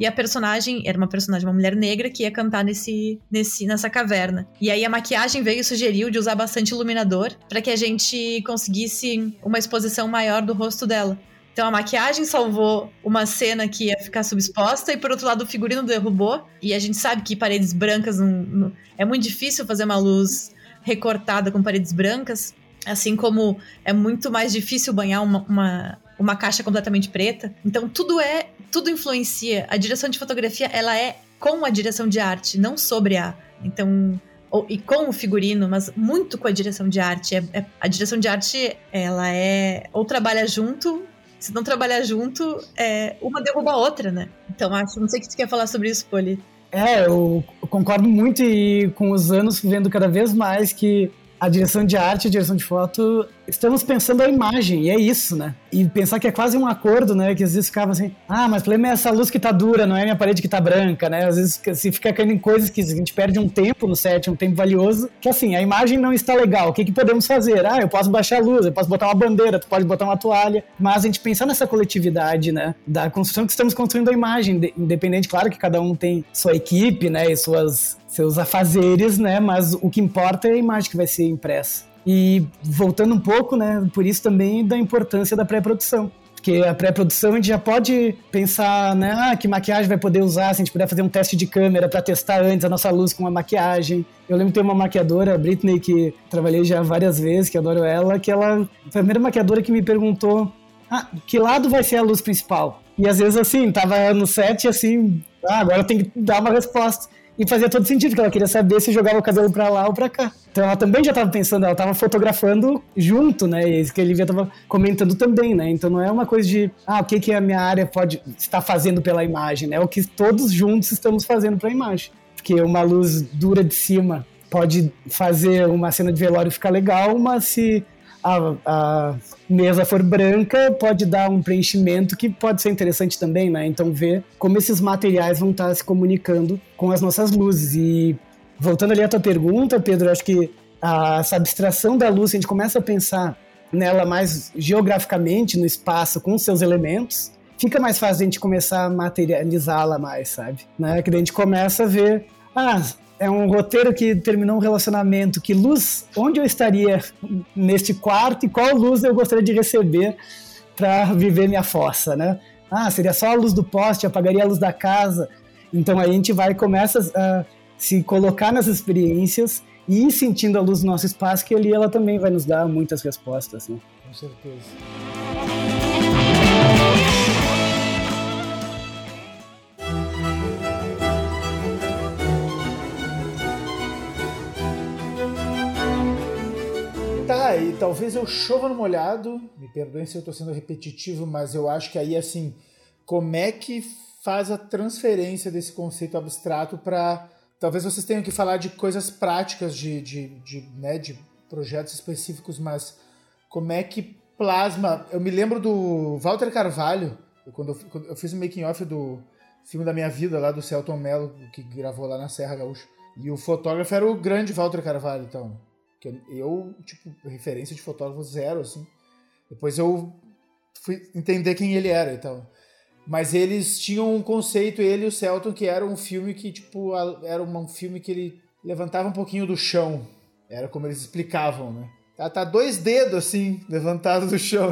E a personagem era uma personagem, uma mulher negra que ia cantar nesse, nesse, nessa caverna. E aí a maquiagem veio e sugeriu de usar bastante iluminador para que a gente conseguisse uma exposição maior do rosto dela. Então a maquiagem salvou uma cena que ia ficar subexposta e por outro lado o figurino derrubou. E a gente sabe que paredes brancas não, não, é muito difícil fazer uma luz recortada com paredes brancas. Assim como é muito mais difícil banhar uma, uma, uma caixa completamente preta. Então tudo é, tudo influencia. A direção de fotografia, ela é com a direção de arte, não sobre a. Então, ou, e com o figurino, mas muito com a direção de arte. É, é, a direção de arte, ela é ou trabalha junto, se não trabalhar junto, é, uma derruba a outra, né? Então acho, não sei o que tu quer falar sobre isso, Poli. É, eu concordo muito e com os anos vendo cada vez mais que a direção de arte, a direção de foto, estamos pensando a imagem, e é isso, né? E pensar que é quase um acordo, né? Que às vezes ficava assim, ah, mas o problema é essa luz que tá dura, não é minha parede que tá branca, né? Às vezes se fica caindo em coisas que a gente perde um tempo no set, um tempo valioso, que assim, a imagem não está legal, o que, que podemos fazer? Ah, eu posso baixar a luz, eu posso botar uma bandeira, tu pode botar uma toalha, mas a gente pensar nessa coletividade, né? Da construção que estamos construindo a imagem, independente, claro que cada um tem sua equipe, né? E suas seus afazeres, né? Mas o que importa é a imagem que vai ser impressa. E voltando um pouco, né? Por isso também da importância da pré-produção. Porque a pré-produção a gente já pode pensar, né? Ah, que maquiagem vai poder usar, se a gente puder fazer um teste de câmera para testar antes a nossa luz com uma maquiagem. Eu lembro de ter uma maquiadora, a Britney, que trabalhei já várias vezes, que adoro ela, que ela foi a primeira maquiadora que me perguntou ah, que lado vai ser a luz principal? E às vezes assim, tava no set assim, ah, agora tem que dar uma resposta. E fazia todo sentido, que ela queria saber se jogava o cabelo pra lá ou pra cá. Então ela também já estava pensando, ela estava fotografando junto, né? E isso que ele estava comentando também, né? Então não é uma coisa de, ah, o que, que a minha área pode estar fazendo pela imagem, né? É o que todos juntos estamos fazendo para a imagem. Porque uma luz dura de cima pode fazer uma cena de velório ficar legal, mas se a, a, mesa for branca, pode dar um preenchimento que pode ser interessante também, né? Então ver como esses materiais vão estar se comunicando com as nossas luzes. E voltando ali à tua pergunta, Pedro, acho que a, essa abstração da luz, a gente começa a pensar nela mais geograficamente no espaço com seus elementos, fica mais fácil a gente começar a materializá-la mais, sabe? Né? Que daí a gente começa a ver, ah, é um roteiro que terminou um relacionamento. Que luz, onde eu estaria neste quarto e qual luz eu gostaria de receber para viver minha fossa, né? Ah, seria só a luz do poste, apagaria a luz da casa. Então aí a gente vai começa a se colocar nas experiências e ir sentindo a luz do nosso espaço, que ali ela também vai nos dar muitas respostas. Né? Com certeza. E talvez eu chova no molhado, me perdoem se eu estou sendo repetitivo, mas eu acho que aí, assim, como é que faz a transferência desse conceito abstrato para. Talvez vocês tenham que falar de coisas práticas, de, de, de, né, de projetos específicos, mas como é que plasma. Eu me lembro do Walter Carvalho, quando eu, quando eu fiz o making-off do filme da minha vida lá do Celton Mello, que gravou lá na Serra Gaúcha. E o fotógrafo era o grande Walter Carvalho, então. Que eu, tipo, referência de fotógrafo zero, assim. Depois eu fui entender quem ele era, então. Mas eles tinham um conceito, ele e o Celton, que era um filme que, tipo, era um filme que ele levantava um pouquinho do chão. Era como eles explicavam, né? Tá, tá dois dedos, assim, levantados do chão.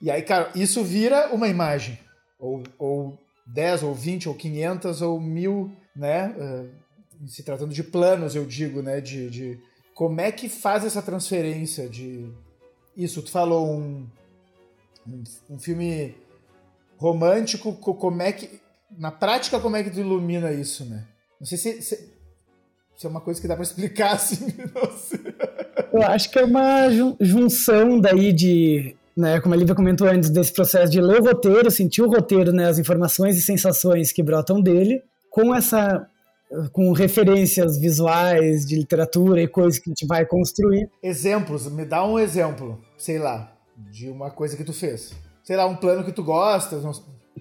E aí, cara, isso vira uma imagem. Ou, ou 10, ou 20, ou 500, ou mil, né? Uh, se tratando de planos, eu digo, né? De, de, como é que faz essa transferência de. Isso, tu falou um, um, um filme romântico, como é que. Na prática, como é que tu ilumina isso, né? Não sei se, se, se é uma coisa que dá para explicar assim. Eu acho que é uma junção daí de né, como a Lívia comentou antes, desse processo de ler o roteiro, sentir o roteiro, né, as informações e sensações que brotam dele, com essa com referências visuais de literatura e coisas que a gente vai construir. Exemplos, me dá um exemplo, sei lá, de uma coisa que tu fez. Sei lá, um plano que tu gosta.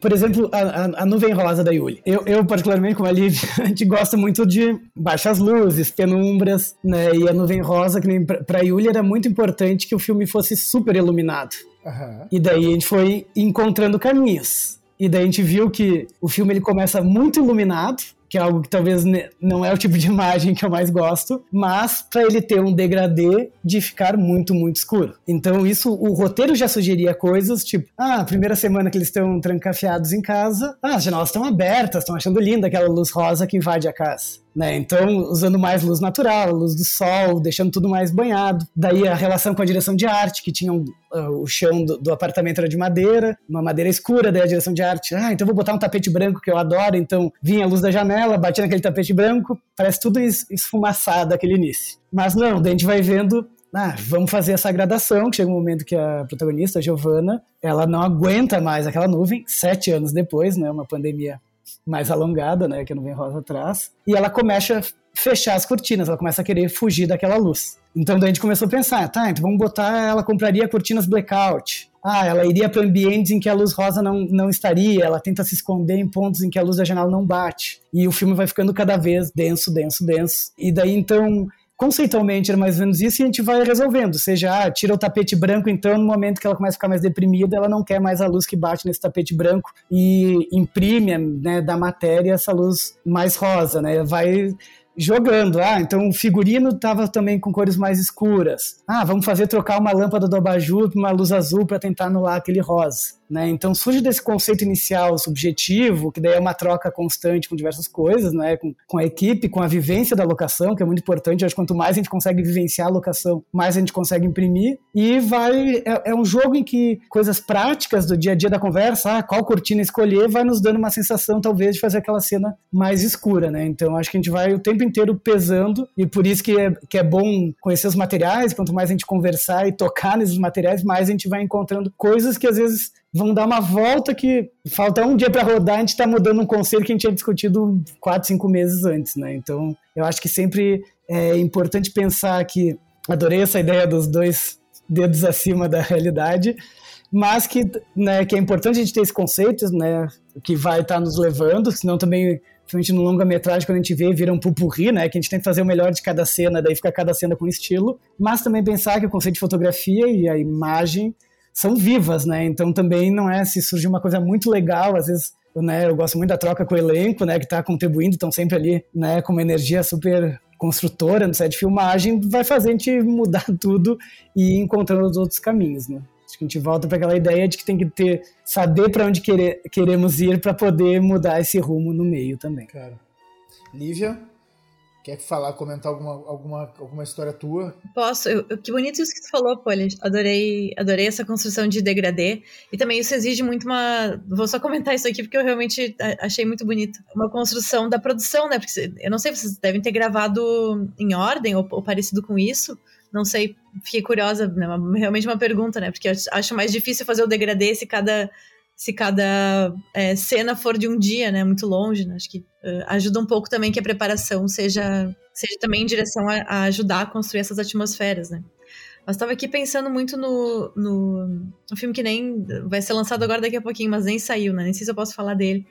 Por exemplo, a, a, nuvem rosa da Yuli. Eu, eu, particularmente, como a Liv, a gente gosta muito de baixas luzes, penumbras, né? E a nuvem rosa, que nem pra, pra Yuli, era muito importante que o filme fosse super iluminado. Uhum. E daí a gente foi encontrando caminhos. E daí a gente viu que o filme ele começa muito iluminado, que é algo que talvez não é o tipo de imagem que eu mais gosto, mas para ele ter um degradê de ficar muito, muito escuro. Então isso, o roteiro já sugeria coisas tipo, ah, primeira semana que eles estão trancafiados em casa, ah, as janelas estão abertas, estão achando linda aquela luz rosa que invade a casa. Né? Então, usando mais luz natural, luz do sol, deixando tudo mais banhado. Daí a relação com a direção de arte, que tinha um, uh, o chão do, do, apartamento era de madeira, uma madeira escura, daí a direção de arte, ah, então vou botar um tapete branco que eu adoro, então vinha a luz da janela, batia naquele tapete branco, parece tudo esfumaçado aquele início. Mas não, daí a gente vai vendo ah, vamos fazer essa gradação, que chega um momento que a protagonista, a Giovanna, ela não aguenta mais aquela nuvem, sete anos depois, né, uma pandemia mais alongada, né, que não vem rosa atrás, e ela começa a fechar as cortinas, ela começa a querer fugir daquela luz. Então daí a gente começou a pensar, tá, então vamos botar, ela compraria cortinas blackout. Ah, ela iria para ambientes em que a luz rosa não, não estaria, ela tenta se esconder em pontos em que a luz da janela não bate. E o filme vai ficando cada vez denso, denso, denso. E daí então conceitualmente era mais ou menos isso e a gente vai resolvendo. Seja, ah, tira o tapete branco, então no momento que ela começa a ficar mais deprimida, ela não quer mais a luz que bate nesse tapete branco e imprime né, da matéria essa luz mais rosa, né? Vai jogando. Ah, então o figurino estava também com cores mais escuras. Ah, vamos fazer trocar uma lâmpada do abajur para uma luz azul para tentar anular aquele rosa. Né? Então surge desse conceito inicial subjetivo, que daí é uma troca constante com diversas coisas, né? com, com a equipe, com a vivência da locação, que é muito importante. acho que quanto mais a gente consegue vivenciar a locação, mais a gente consegue imprimir. E vai é, é, um jogo em que coisas práticas do dia a dia da conversa, ah, qual cortina escolher, vai nos dando uma sensação talvez de fazer aquela cena mais escura. Né? Então acho que a gente vai o tempo inteiro pesando e por isso que é, que é bom conhecer os materiais. Quanto mais a gente conversar e tocar nesses materiais, mais a gente vai encontrando coisas que às vezes vão dar uma volta que falta um dia para rodar, a gente está mudando um conselho que a gente tinha discutido quatro, cinco meses antes, né? Então, eu acho que sempre é importante pensar que adorei essa ideia dos dois dedos acima da realidade, mas que, né, que é importante a gente ter esse conceito, né, que vai estar tá nos levando, senão também principalmente no longa-metragem, quando a gente vê, vira um pupurri, né? Que a gente tem que fazer o melhor de cada cena, daí fica cada cena com estilo. Mas também pensar que o conceito de fotografia e a imagem são vivas, né? Então também não é se surgir uma coisa muito legal, às vezes, né, eu gosto muito da troca com o elenco, né, que está contribuindo, estão sempre ali, né, com uma energia super construtora no set de filmagem, vai fazer a gente mudar tudo e ir encontrando os outros caminhos, né? Acho que a gente volta para aquela ideia de que tem que ter saber para onde querer, queremos ir para poder mudar esse rumo no meio também. Cara. Lívia? Quer falar, comentar alguma, alguma, alguma história tua? Posso. Eu, que bonito isso que tu falou, Poli. Adorei, adorei essa construção de degradê. E também isso exige muito uma. Vou só comentar isso aqui porque eu realmente achei muito bonito. Uma construção da produção, né? Porque eu não sei, vocês devem ter gravado em ordem ou, ou parecido com isso. Não sei, fiquei curiosa, né? realmente uma pergunta, né? Porque eu acho mais difícil fazer o degradê se cada se cada é, cena for de um dia, né, muito longe, né, acho que ajuda um pouco também que a preparação seja, seja também em direção a, a ajudar a construir essas atmosferas, né. Mas estava aqui pensando muito no, no, no, filme que nem vai ser lançado agora daqui a pouquinho, mas nem saiu, né, nem sei se eu posso falar dele,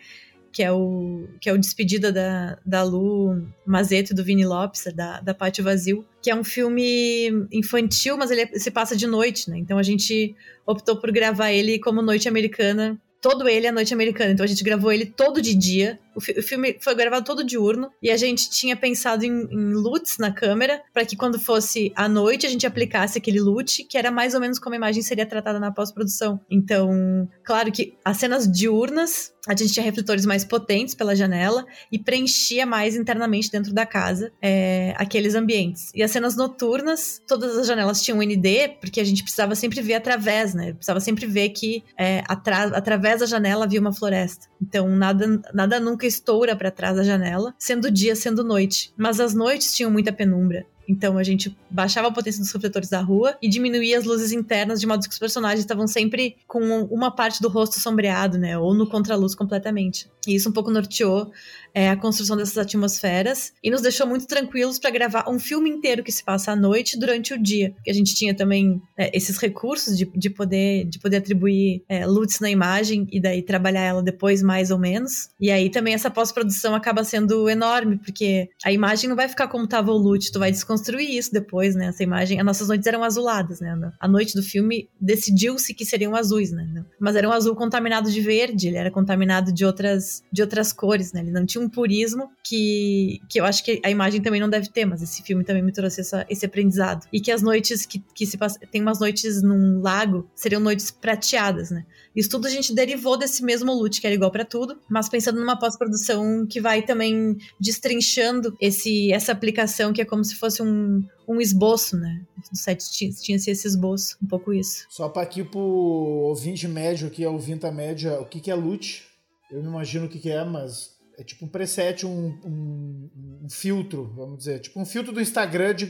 que é o, que é o Despedida da, da Lu Mazeto e do Vini Lopes, da, da Pátio Vazio, que é um filme infantil, mas ele se passa de noite, né? Então a gente optou por gravar ele como Noite Americana todo ele à noite americana. Então a gente gravou ele todo de dia. O, fi o filme foi gravado todo diurno. E a gente tinha pensado em, em LUTs na câmera, para que quando fosse à noite a gente aplicasse aquele LUT, que era mais ou menos como a imagem seria tratada na pós-produção. Então, claro que as cenas diurnas a gente tinha refletores mais potentes pela janela e preenchia mais internamente dentro da casa é, aqueles ambientes. E as cenas noturnas, todas as janelas tinham ND, porque a gente precisava sempre ver através, né? Precisava sempre ver que é, através da janela havia uma floresta. Então nada, nada nunca estoura para trás da janela, sendo dia, sendo noite. Mas as noites tinham muita penumbra. Então a gente baixava a potência dos refletores da rua e diminuía as luzes internas de modo que os personagens estavam sempre com uma parte do rosto sombreado, né? Ou no contraluz completamente. E isso um pouco norteou é, a construção dessas atmosferas e nos deixou muito tranquilos para gravar um filme inteiro que se passa à noite durante o dia. Porque a gente tinha também é, esses recursos de, de, poder, de poder atribuir é, na imagem e daí trabalhar ela depois mais ou menos. E aí também essa pós-produção acaba sendo enorme, porque a imagem não vai ficar como estava o LUT, tu vai desconstruir isso depois, né? Essa imagem, as nossas noites eram azuladas, né? A noite do filme decidiu-se que seriam azuis, né? Mas era um azul contaminado de verde, ele era contaminado de outras, de outras cores, né? Ele não tinha um purismo que, que eu acho que a imagem também não deve ter, mas esse filme também me trouxe essa, esse aprendizado. E que as noites que, que se tem umas noites num lago, seriam noites prateadas, né? Isso tudo a gente derivou desse mesmo loot, que era igual para tudo, mas pensando numa pós-produção que vai também destrinchando esse, essa aplicação que é como se fosse um, um esboço, né? No set tinha, tinha esse esboço, um pouco isso. Só para aqui pro ouvinte médio, aqui, a ouvinta média, o que, que é loot? Eu não imagino o que, que é, mas é tipo um preset, um, um, um, filtro, vamos dizer. Tipo um filtro do Instagram de.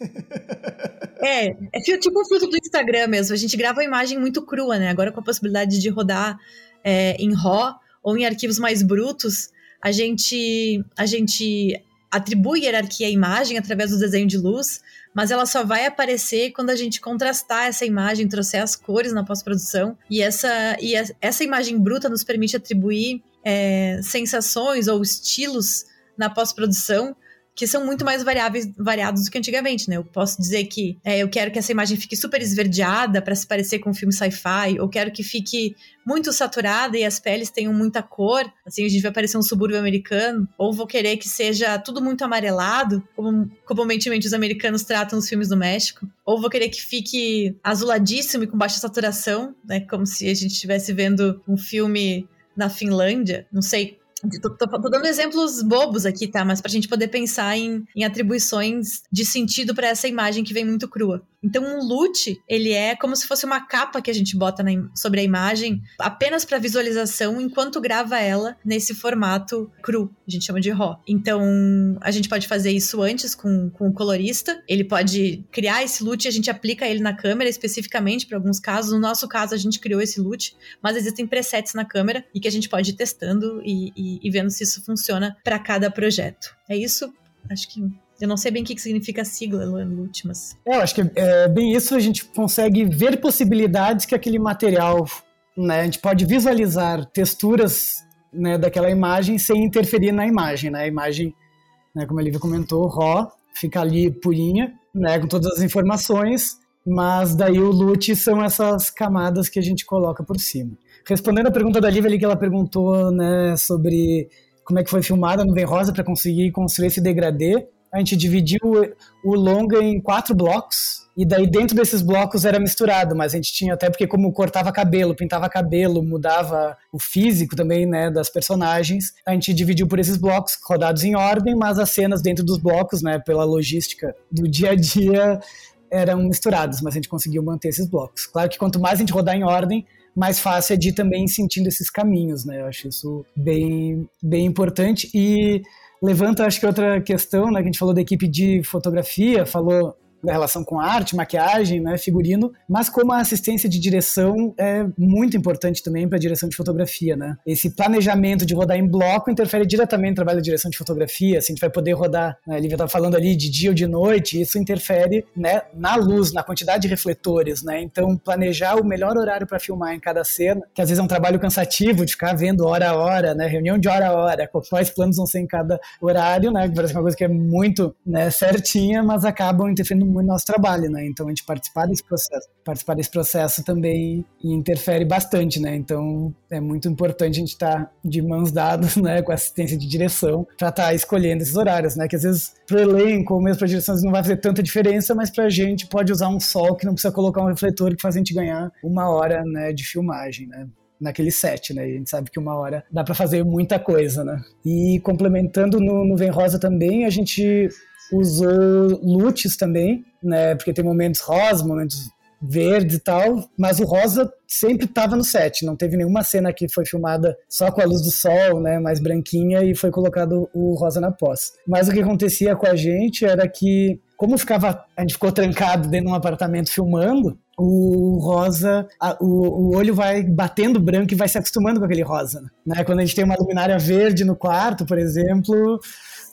é, é tipo um filtro do Instagram mesmo. A gente grava a imagem muito crua, né? Agora com a possibilidade de rodar é, em RAW ou em arquivos mais brutos, a gente, a gente atribui hierarquia à imagem através do desenho de luz, mas ela só vai aparecer quando a gente contrastar essa imagem, trouxer as cores na pós-produção. E essa, e essa imagem bruta nos permite atribuir é, sensações ou estilos na pós-produção que são muito mais variáveis, variados do que antigamente, né? Eu posso dizer que é, eu quero que essa imagem fique super esverdeada para se parecer com um filme sci-fi, ou quero que fique muito saturada e as peles tenham muita cor, assim a gente vai parecer um subúrbio americano, ou vou querer que seja tudo muito amarelado, como comumente os americanos tratam os filmes do México, ou vou querer que fique azuladíssimo e com baixa saturação, né? Como se a gente estivesse vendo um filme na Finlândia, não sei Tô, tô, tô, dando exemplos bobos aqui, tá? Mas pra gente poder pensar em, em atribuições de sentido para essa imagem que vem muito crua. Então, um loot, ele é como se fosse uma capa que a gente bota na, sobre a imagem, apenas para visualização, enquanto grava ela nesse formato cru, a gente chama de RAW. Então, a gente pode fazer isso antes com, com o colorista, ele pode criar esse loot e a gente aplica ele na câmera especificamente para alguns casos. No nosso caso, a gente criou esse loot, mas existem presets na câmera e que a gente pode ir testando e, e, e vendo se isso funciona para cada projeto. É isso? Acho que eu não sei bem o que significa a sigla, Luan mas... É, eu acho que é bem isso, a gente consegue ver possibilidades que aquele material, né, a gente pode visualizar texturas né, daquela imagem sem interferir na imagem, né, a imagem, né, como a Lívia comentou, raw, fica ali purinha, né, com todas as informações, mas daí o loot são essas camadas que a gente coloca por cima. Respondendo a pergunta da Lívia ali que ela perguntou, né, sobre como é que foi filmada a Nuvem Rosa para conseguir construir esse degradê, a gente dividiu o longa em quatro blocos, e daí dentro desses blocos era misturado, mas a gente tinha até porque como cortava cabelo, pintava cabelo, mudava o físico também, né, das personagens, a gente dividiu por esses blocos rodados em ordem, mas as cenas dentro dos blocos, né, pela logística do dia a dia eram misturadas, mas a gente conseguiu manter esses blocos. Claro que quanto mais a gente rodar em ordem, mais fácil é de ir também sentindo esses caminhos, né? Eu acho isso bem, bem importante e levanta, acho que outra questão, né, que a gente falou da equipe de fotografia, falou da relação com arte, maquiagem, né, figurino, mas como a assistência de direção é muito importante também para a direção de fotografia, né? Esse planejamento de rodar em bloco interfere diretamente no trabalho da direção de fotografia, assim, a gente vai poder rodar, né, a Lívia estava falando ali de dia ou de noite, isso interfere, né, na luz, na quantidade de refletores, né? Então, planejar o melhor horário para filmar em cada cena, que às vezes é um trabalho cansativo de ficar vendo hora a hora, né, reunião de hora a hora, quais planos vão ser em cada horário, né, que parece uma coisa que é muito, né, certinha, mas acabam interferindo muito no nosso trabalho, né? Então a gente participar desse processo, participar desse processo também interfere bastante, né? Então é muito importante a gente estar tá de mãos dadas, né, com assistência de direção para estar tá escolhendo esses horários, né? Que às vezes pro elenco ou mesmo para direção não vai fazer tanta diferença, mas para a gente pode usar um sol que não precisa colocar um refletor que faz a gente ganhar uma hora, né, de filmagem, né? naquele set, né? E a gente sabe que uma hora dá para fazer muita coisa, né? E complementando no, no Vem Rosa também, a gente usou lutes também, né? Porque tem momentos rosa, momentos verdes e tal, mas o rosa sempre estava no set. Não teve nenhuma cena que foi filmada só com a luz do sol, né, mais branquinha e foi colocado o rosa na pós. Mas o que acontecia com a gente era que como ficava, a gente ficou trancado dentro de um apartamento filmando, o rosa, a, o, o olho vai batendo branco e vai se acostumando com aquele rosa, né? Quando a gente tem uma luminária verde no quarto, por exemplo,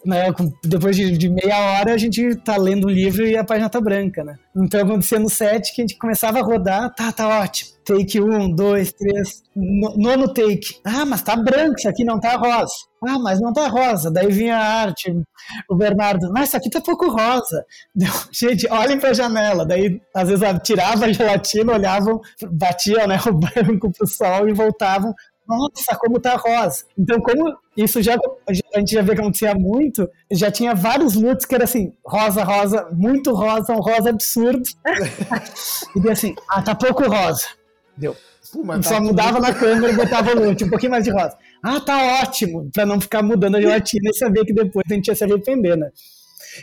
né, depois de, de, meia hora a gente tá lendo um livro e a página tá branca, né? Então acontecia no set que a gente começava a rodar, tá, tá ótimo. Take um, dois, três, nono take. Ah, mas tá branco, isso aqui não tá rosa. Ah, mas não tá rosa. Daí vinha a arte, o Bernardo, mas isso aqui tá pouco rosa. Deu, gente, olhem pra janela. Daí, às vezes, tirava a gelatina, olhavam, batiam né, o branco pro sol e voltavam nossa, como tá rosa. Então, como isso já a gente já vê que acontecia muito, já tinha vários looks que era assim, rosa, rosa, muito rosa, um rosa absurdo. e daí assim, ah, tá pouco rosa. Deu. Só tá mudava na câmera e botava o look, um pouquinho mais de rosa. Ah, tá ótimo, pra não ficar mudando a gelatina e saber que depois a gente ia se arrepender, né?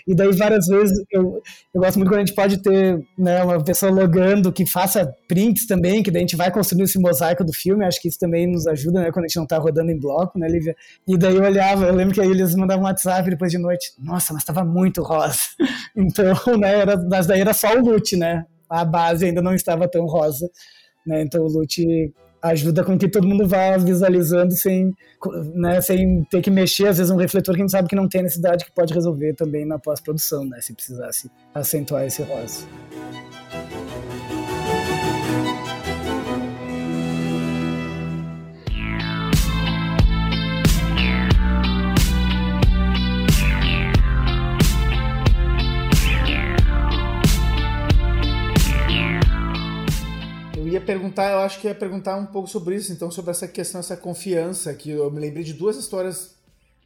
E daí várias vezes eu, eu gosto muito quando a gente pode ter né, uma pessoa logando que faça prints também, que daí a gente vai construindo esse mosaico do filme. Acho que isso também nos ajuda, né, quando a gente não tá rodando em bloco, né, Lívia? E daí eu olhava, eu lembro que aí eles mandavam um WhatsApp depois de noite. Nossa, mas tava muito rosa. Então, né, era, mas daí era só o loot, né? A base ainda não estava tão rosa, né? Então o loot ajuda com que todo mundo vá visualizando sem, né, sem ter que mexer, às vezes, um refletor que a gente sabe que não tem necessidade, que pode resolver também na pós-produção, né, se precisasse acentuar esse rosa. Ia perguntar, eu acho que ia perguntar um pouco sobre isso, então, sobre essa questão, essa confiança, que eu me lembrei de duas histórias,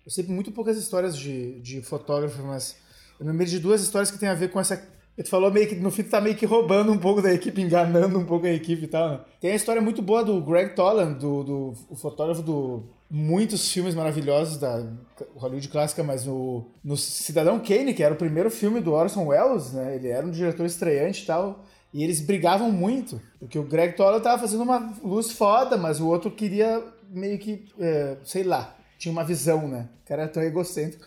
eu sei muito poucas histórias de, de fotógrafo, mas eu me lembrei de duas histórias que tem a ver com essa ele falou meio que no fim tu tá meio que roubando um pouco da equipe, enganando um pouco a equipe e tal, né? Tem a história muito boa do Greg Tolan, do, do o fotógrafo do muitos filmes maravilhosos da Hollywood clássica, mas no, no Cidadão Kane, que era o primeiro filme do Orson Welles, né? Ele era um diretor estreante e tal. E eles brigavam muito, porque o Greg Toller tava fazendo uma luz foda, mas o outro queria meio que, é, sei lá, tinha uma visão, né? O cara era tão egocêntrico.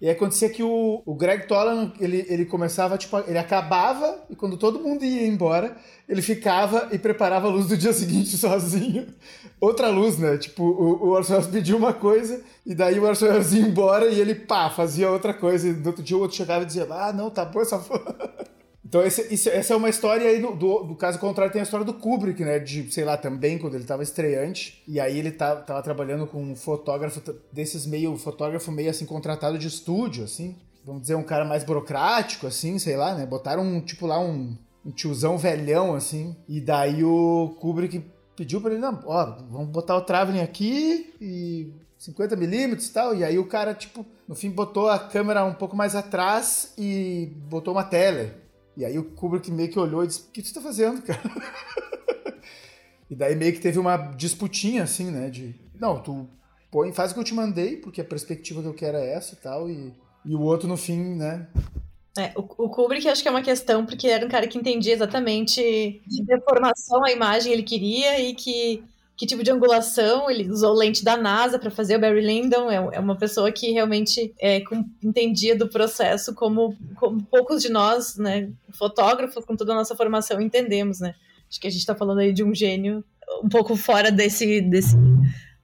E acontecia que o, o Greg Toller, ele, ele começava, tipo, ele acabava, e quando todo mundo ia embora, ele ficava e preparava a luz do dia seguinte sozinho. Outra luz, né? Tipo, o, o Orson Welles pediu uma coisa, e daí o Orson Welles ia embora, e ele, pá, fazia outra coisa. E no outro dia o outro chegava e dizia, ah, não, tá bom essa Então, esse, essa é uma história aí, do, do, do, caso contrário, tem a história do Kubrick, né? De, sei lá, também, quando ele tava estreante. E aí ele tá, tava trabalhando com um fotógrafo desses meio, fotógrafo meio assim, contratado de estúdio, assim. Vamos dizer, um cara mais burocrático, assim, sei lá, né? Botaram um, tipo lá, um, um tiozão velhão, assim. E daí o Kubrick pediu pra ele, não, ó, vamos botar o traveling aqui e 50 milímetros e tal. E aí o cara, tipo, no fim botou a câmera um pouco mais atrás e botou uma tela. E aí o Kubrick meio que olhou e disse: O que tu tá fazendo, cara? e daí meio que teve uma disputinha, assim, né? De não, tu põe, faz o que eu te mandei, porque a perspectiva que eu quero é essa e tal. E, e o outro, no fim, né? É, o, o Kubrick acho que é uma questão, porque era um cara que entendia exatamente de deformação a imagem ele queria e que que tipo de angulação, ele usou lente da NASA para fazer o Barry Lyndon, é, é, uma pessoa que realmente é, entendia do processo como, como poucos de nós, né, fotógrafos com toda a nossa formação entendemos, né. Acho que a gente está falando aí de um gênio um pouco fora desse, desse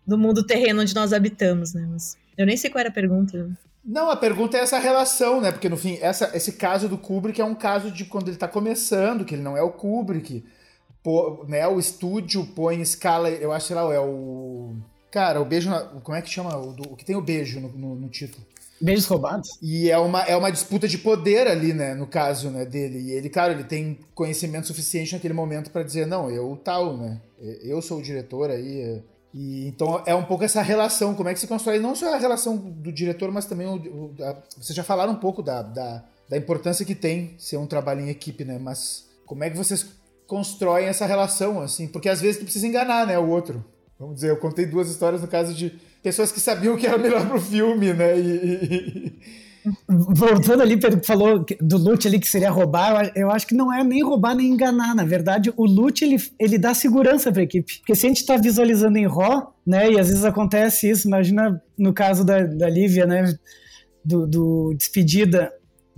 do mundo terreno onde nós habitamos, né, mas eu nem sei qual era a pergunta. Não, a pergunta é essa relação, né? Porque no fim, essa, esse caso do Kubrick é um caso de quando ele está começando, que ele não é o Kubrick pô, né, o estúdio põe escala, eu acho, sei lá, é o. Cara, o beijo. Na, como é que chama? O, do, o que tem o beijo no, no, no, título? Beijos roubados? E é uma, é uma disputa de poder ali, né? No caso né, dele. E ele, cara, ele tem conhecimento suficiente naquele momento para dizer, não, eu tal, né? Eu sou o diretor aí. É. E, então é um pouco essa relação, como é que se constrói não só a relação do diretor, mas também o, o a, vocês já falaram um pouco da, da, da importância que tem ser um trabalho em equipe, né? Mas como é que vocês constroem essa relação, assim, porque às vezes tu precisa enganar, né, o outro. Vamos dizer, eu contei duas histórias no caso de pessoas que sabiam que era melhor pro filme, né, e... Voltando ali, Pedro falou do loot ali que seria roubar, eu acho que não é nem roubar nem enganar. Na verdade, o loot ele, ele dá segurança para a equipe. Porque se a gente está visualizando em RAW, né, e às vezes acontece isso, imagina no caso da, da Lívia, né, do, do Despedida,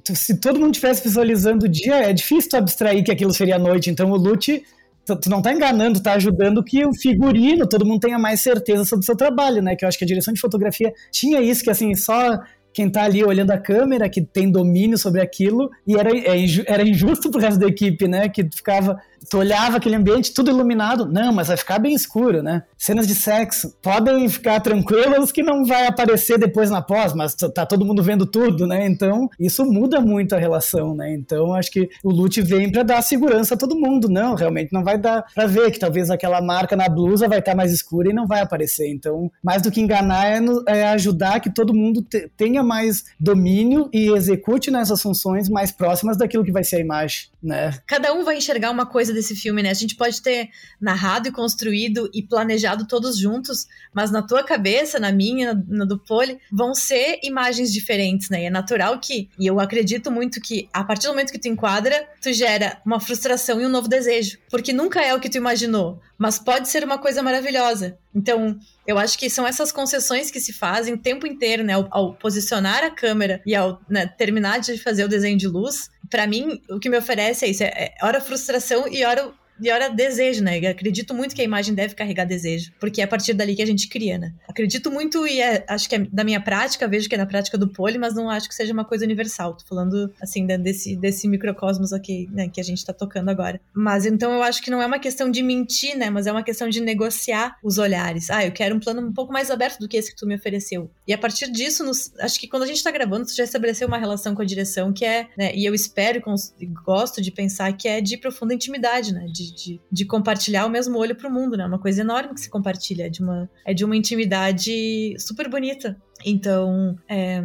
se todo mundo estivesse visualizando o dia, é difícil tu abstrair que aquilo seria a noite. Então o loot, tu, tu não tá enganando, tá ajudando que o figurino, todo mundo tenha mais certeza sobre o seu trabalho, né? Que eu acho que a direção de fotografia tinha isso, que assim, só quem tá ali olhando a câmera, que tem domínio sobre aquilo, e era, é era injusto pro resto da equipe, né? Que ficava tu olhava aquele ambiente tudo iluminado, não, mas vai ficar bem escuro, né? Cenas de sexo, podem ficar tranquilas que não vai aparecer depois na pós, mas tá todo mundo vendo tudo, né? Então, isso muda muito a relação, né? Então, acho que o loot vem para dar segurança a todo mundo, não, realmente não vai dar para ver que talvez aquela marca na blusa vai estar tá mais escura e não vai aparecer. Então, mais do que enganar é, no, é ajudar que todo mundo te, tenha mais domínio e execute nessas funções mais próximas daquilo que vai ser a imagem, né? Cada um vai enxergar uma coisa desse filme, né? A gente pode ter narrado e construído e planejado todos juntos, mas na tua cabeça, na minha, na do Poli, vão ser imagens diferentes, né? E é natural que, e eu acredito muito que a partir do momento que tu enquadra, tu gera uma frustração e um novo desejo, porque nunca é o que tu imaginou, mas pode ser uma coisa maravilhosa. Então, eu acho que são essas concessões que se fazem o tempo inteiro, né? Ao, ao posicionar a câmera e ao né, terminar de fazer o desenho de luz, para mim, o que me oferece é isso: é, é hora frustração e hora e hora desejo, né? Eu acredito muito que a imagem deve carregar desejo, porque é a partir dali que a gente cria, né? Acredito muito e é, acho que é da minha prática, vejo que é da prática do poli, mas não acho que seja uma coisa universal. Tô falando, assim, desse, desse microcosmos aqui, né, que a gente tá tocando agora. Mas então eu acho que não é uma questão de mentir, né? Mas é uma questão de negociar os olhares. Ah, eu quero um plano um pouco mais aberto do que esse que tu me ofereceu. E a partir disso, nos, acho que quando a gente tá gravando, tu já estabeleceu uma relação com a direção que é, né? E eu espero e gosto de pensar que é de profunda intimidade, né? De, de, de compartilhar o mesmo olho pro mundo, né? Uma coisa enorme que se compartilha, é de uma, é de uma intimidade super bonita. Então, é,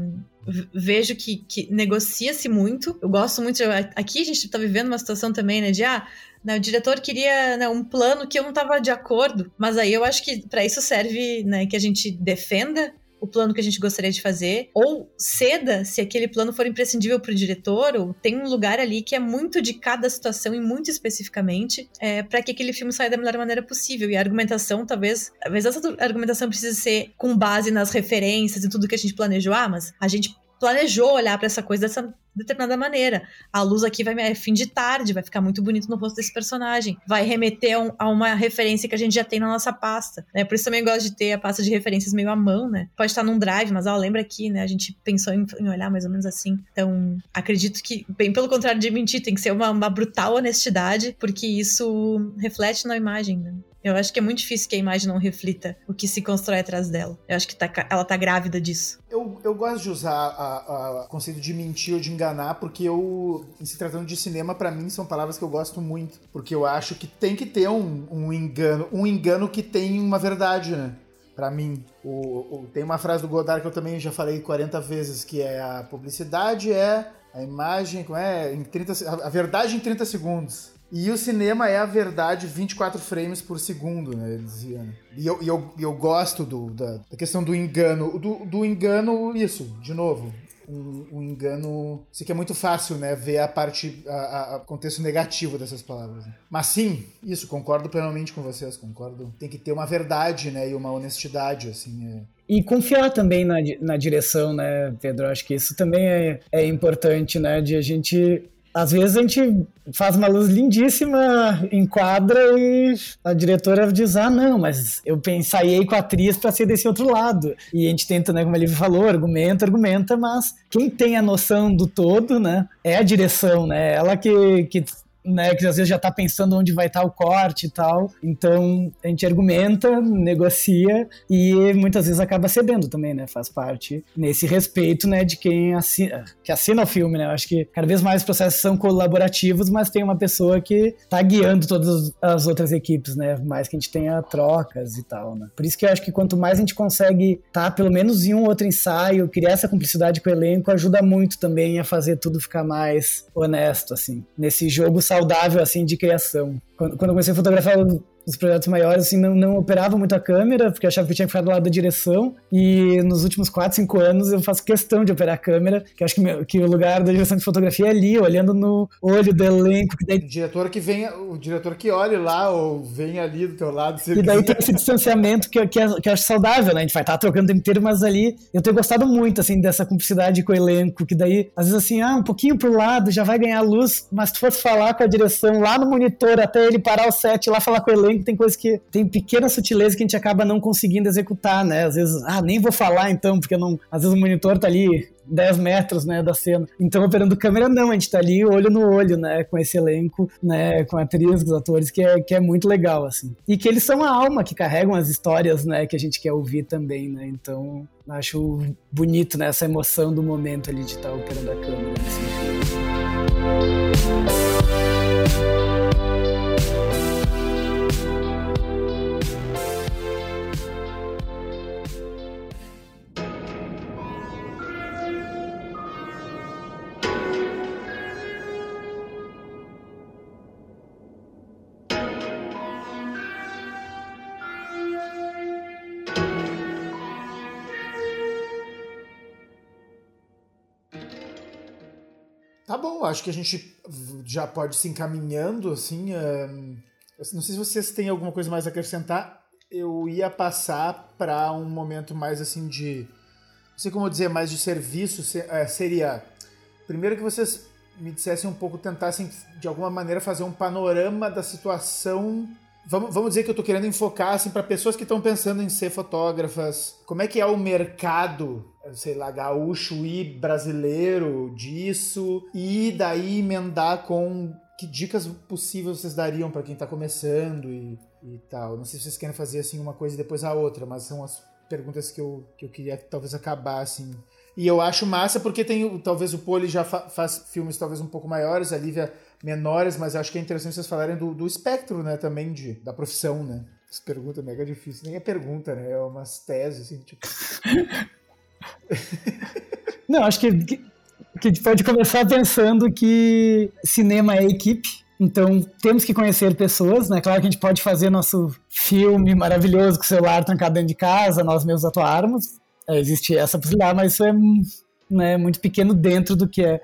vejo que, que negocia-se muito. Eu gosto muito. Aqui a gente está vivendo uma situação também, né? De ah, né, o diretor queria né, um plano que eu não estava de acordo, mas aí eu acho que para isso serve né, que a gente defenda o plano que a gente gostaria de fazer, ou ceda se aquele plano for imprescindível para o diretor, ou tem um lugar ali que é muito de cada situação e muito especificamente, é, para que aquele filme saia da melhor maneira possível. E a argumentação, talvez, talvez essa argumentação precise ser com base nas referências e tudo que a gente planejou, ah, mas a gente planejou olhar para essa coisa dessa determinada maneira. A luz aqui vai é fim de tarde, vai ficar muito bonito no rosto desse personagem. Vai remeter a, um, a, uma referência que a gente já tem na nossa pasta. Né? Por isso também gosto de ter a pasta de referências meio à mão, né? Pode estar num drive, mas ó, lembra aqui, né? A gente pensou em, em olhar mais ou menos assim. Então, acredito que, bem pelo contrário de mentir, tem que ser uma, uma brutal honestidade, porque isso reflete na imagem, né? Eu acho que é muito difícil que a imagem não reflita o que se constrói atrás dela. Eu acho que tá, ela tá grávida disso. Eu, eu gosto de usar o conceito de mentir ou de enganar, porque eu, em se tratando de cinema, para mim são palavras que eu gosto muito. Porque eu acho que tem que ter um, um engano, um engano que tem uma verdade, né? Para mim, o, o, tem uma frase do Godard que eu também já falei 40 vezes, que é a publicidade é a imagem, como é? Em 30, a verdade em 30 segundos. E o cinema é a verdade 24 frames por segundo, né? Ele dizia. Né? E eu, eu, eu gosto do, da, da questão do engano. Do, do engano, isso, de novo. Um, um, engano. Sei que é muito fácil, né? Ver a parte, a contexto negativo dessas palavras. Né? Mas sim, isso, concordo plenamente com vocês, concordo. Tem que ter uma verdade, né? E uma honestidade, assim. É. E confiar também na, na direção, né, Pedro? Acho que isso também é, é importante, né? De a gente às vezes a gente faz uma luz lindíssima, enquadra e a diretora diz: Ah, não, mas eu ensaiei com a atriz para ser desse outro lado. E a gente tenta, né, como a Lívia falou, argumenta, argumenta, mas quem tem a noção do todo, né, é a direção, né? Ela que, que né, que às vezes já está pensando onde vai estar tá o corte e tal. Então a gente argumenta, negocia e muitas vezes acaba cedendo também, né? Faz parte nesse respeito, né, de quem assina, que assina o filme, né? Eu acho que cada vez mais os processos são colaborativos, mas tem uma pessoa que está guiando todas as outras equipes, né? Mais que a gente tenha trocas e tal, né? Por isso que eu acho que quanto mais a gente consegue estar tá, pelo menos em um outro ensaio, criar essa cumplicidade com o elenco, ajuda muito também a fazer tudo ficar mais honesto, assim. Nesse jogo saudável assim de criação. Quando, quando eu comecei a fotografar os projetos maiores, assim, não, não operava muito a câmera, porque achava que tinha que ficar do lado da direção. E nos últimos 4, 5 anos eu faço questão de operar a câmera, que acho que, meu, que o lugar da direção de fotografia é ali, olhando no olho do elenco. Que daí... O diretor que vem, o diretor que olhe lá, ou vem ali do teu lado. e daí tem esse distanciamento que, que, que eu acho saudável, né? A gente vai estar tá trocando o tempo inteiro, mas ali eu tenho gostado muito, assim, dessa cumplicidade com o elenco, que daí, às vezes assim, ah, um pouquinho pro lado, já vai ganhar luz, mas se tu fosse falar com a direção lá no monitor, até ele parar o set, lá falar com o elenco, tem coisa que tem pequenas sutilezas que a gente acaba não conseguindo executar, né? Às vezes, ah, nem vou falar então, porque não. Às vezes o monitor tá ali 10 metros, né, da cena. Então, operando câmera, não, a gente tá ali olho no olho, né, com esse elenco, né, com a atriz, com os atores, que é, que é muito legal, assim. E que eles são a alma que carregam as histórias, né, que a gente quer ouvir também, né, então acho bonito, né, essa emoção do momento ali de estar tá operando a câmera, assim. Bom, acho que a gente já pode se encaminhando, assim. não sei se vocês têm alguma coisa mais a acrescentar. Eu ia passar para um momento mais assim de. Não sei como dizer, mais de serviço. É, seria. Primeiro que vocês me dissessem um pouco, tentassem de alguma maneira fazer um panorama da situação. Vamos, vamos dizer que eu estou querendo enfocar assim, para pessoas que estão pensando em ser fotógrafas. Como é que é o mercado, sei lá, gaúcho e brasileiro disso? E daí emendar com que dicas possíveis vocês dariam para quem está começando e, e tal. Não sei se vocês querem fazer assim uma coisa e depois a outra, mas são as perguntas que eu, que eu queria talvez acabar assim e eu acho massa porque tem, talvez o Poli já fa faz filmes talvez um pouco maiores, a Lívia menores, mas acho que é interessante vocês falarem do, do espectro, né, também de, da profissão, né. Essa pergunta é mega difícil, nem é pergunta, né, é umas teses, assim, tipo... Não, acho que, que, que a gente pode começar pensando que cinema é equipe, então, temos que conhecer pessoas, né? Claro que a gente pode fazer nosso filme maravilhoso com o celular trancado dentro de casa, nós mesmos atuarmos, existe essa possibilidade, mas isso é né, muito pequeno dentro do que é.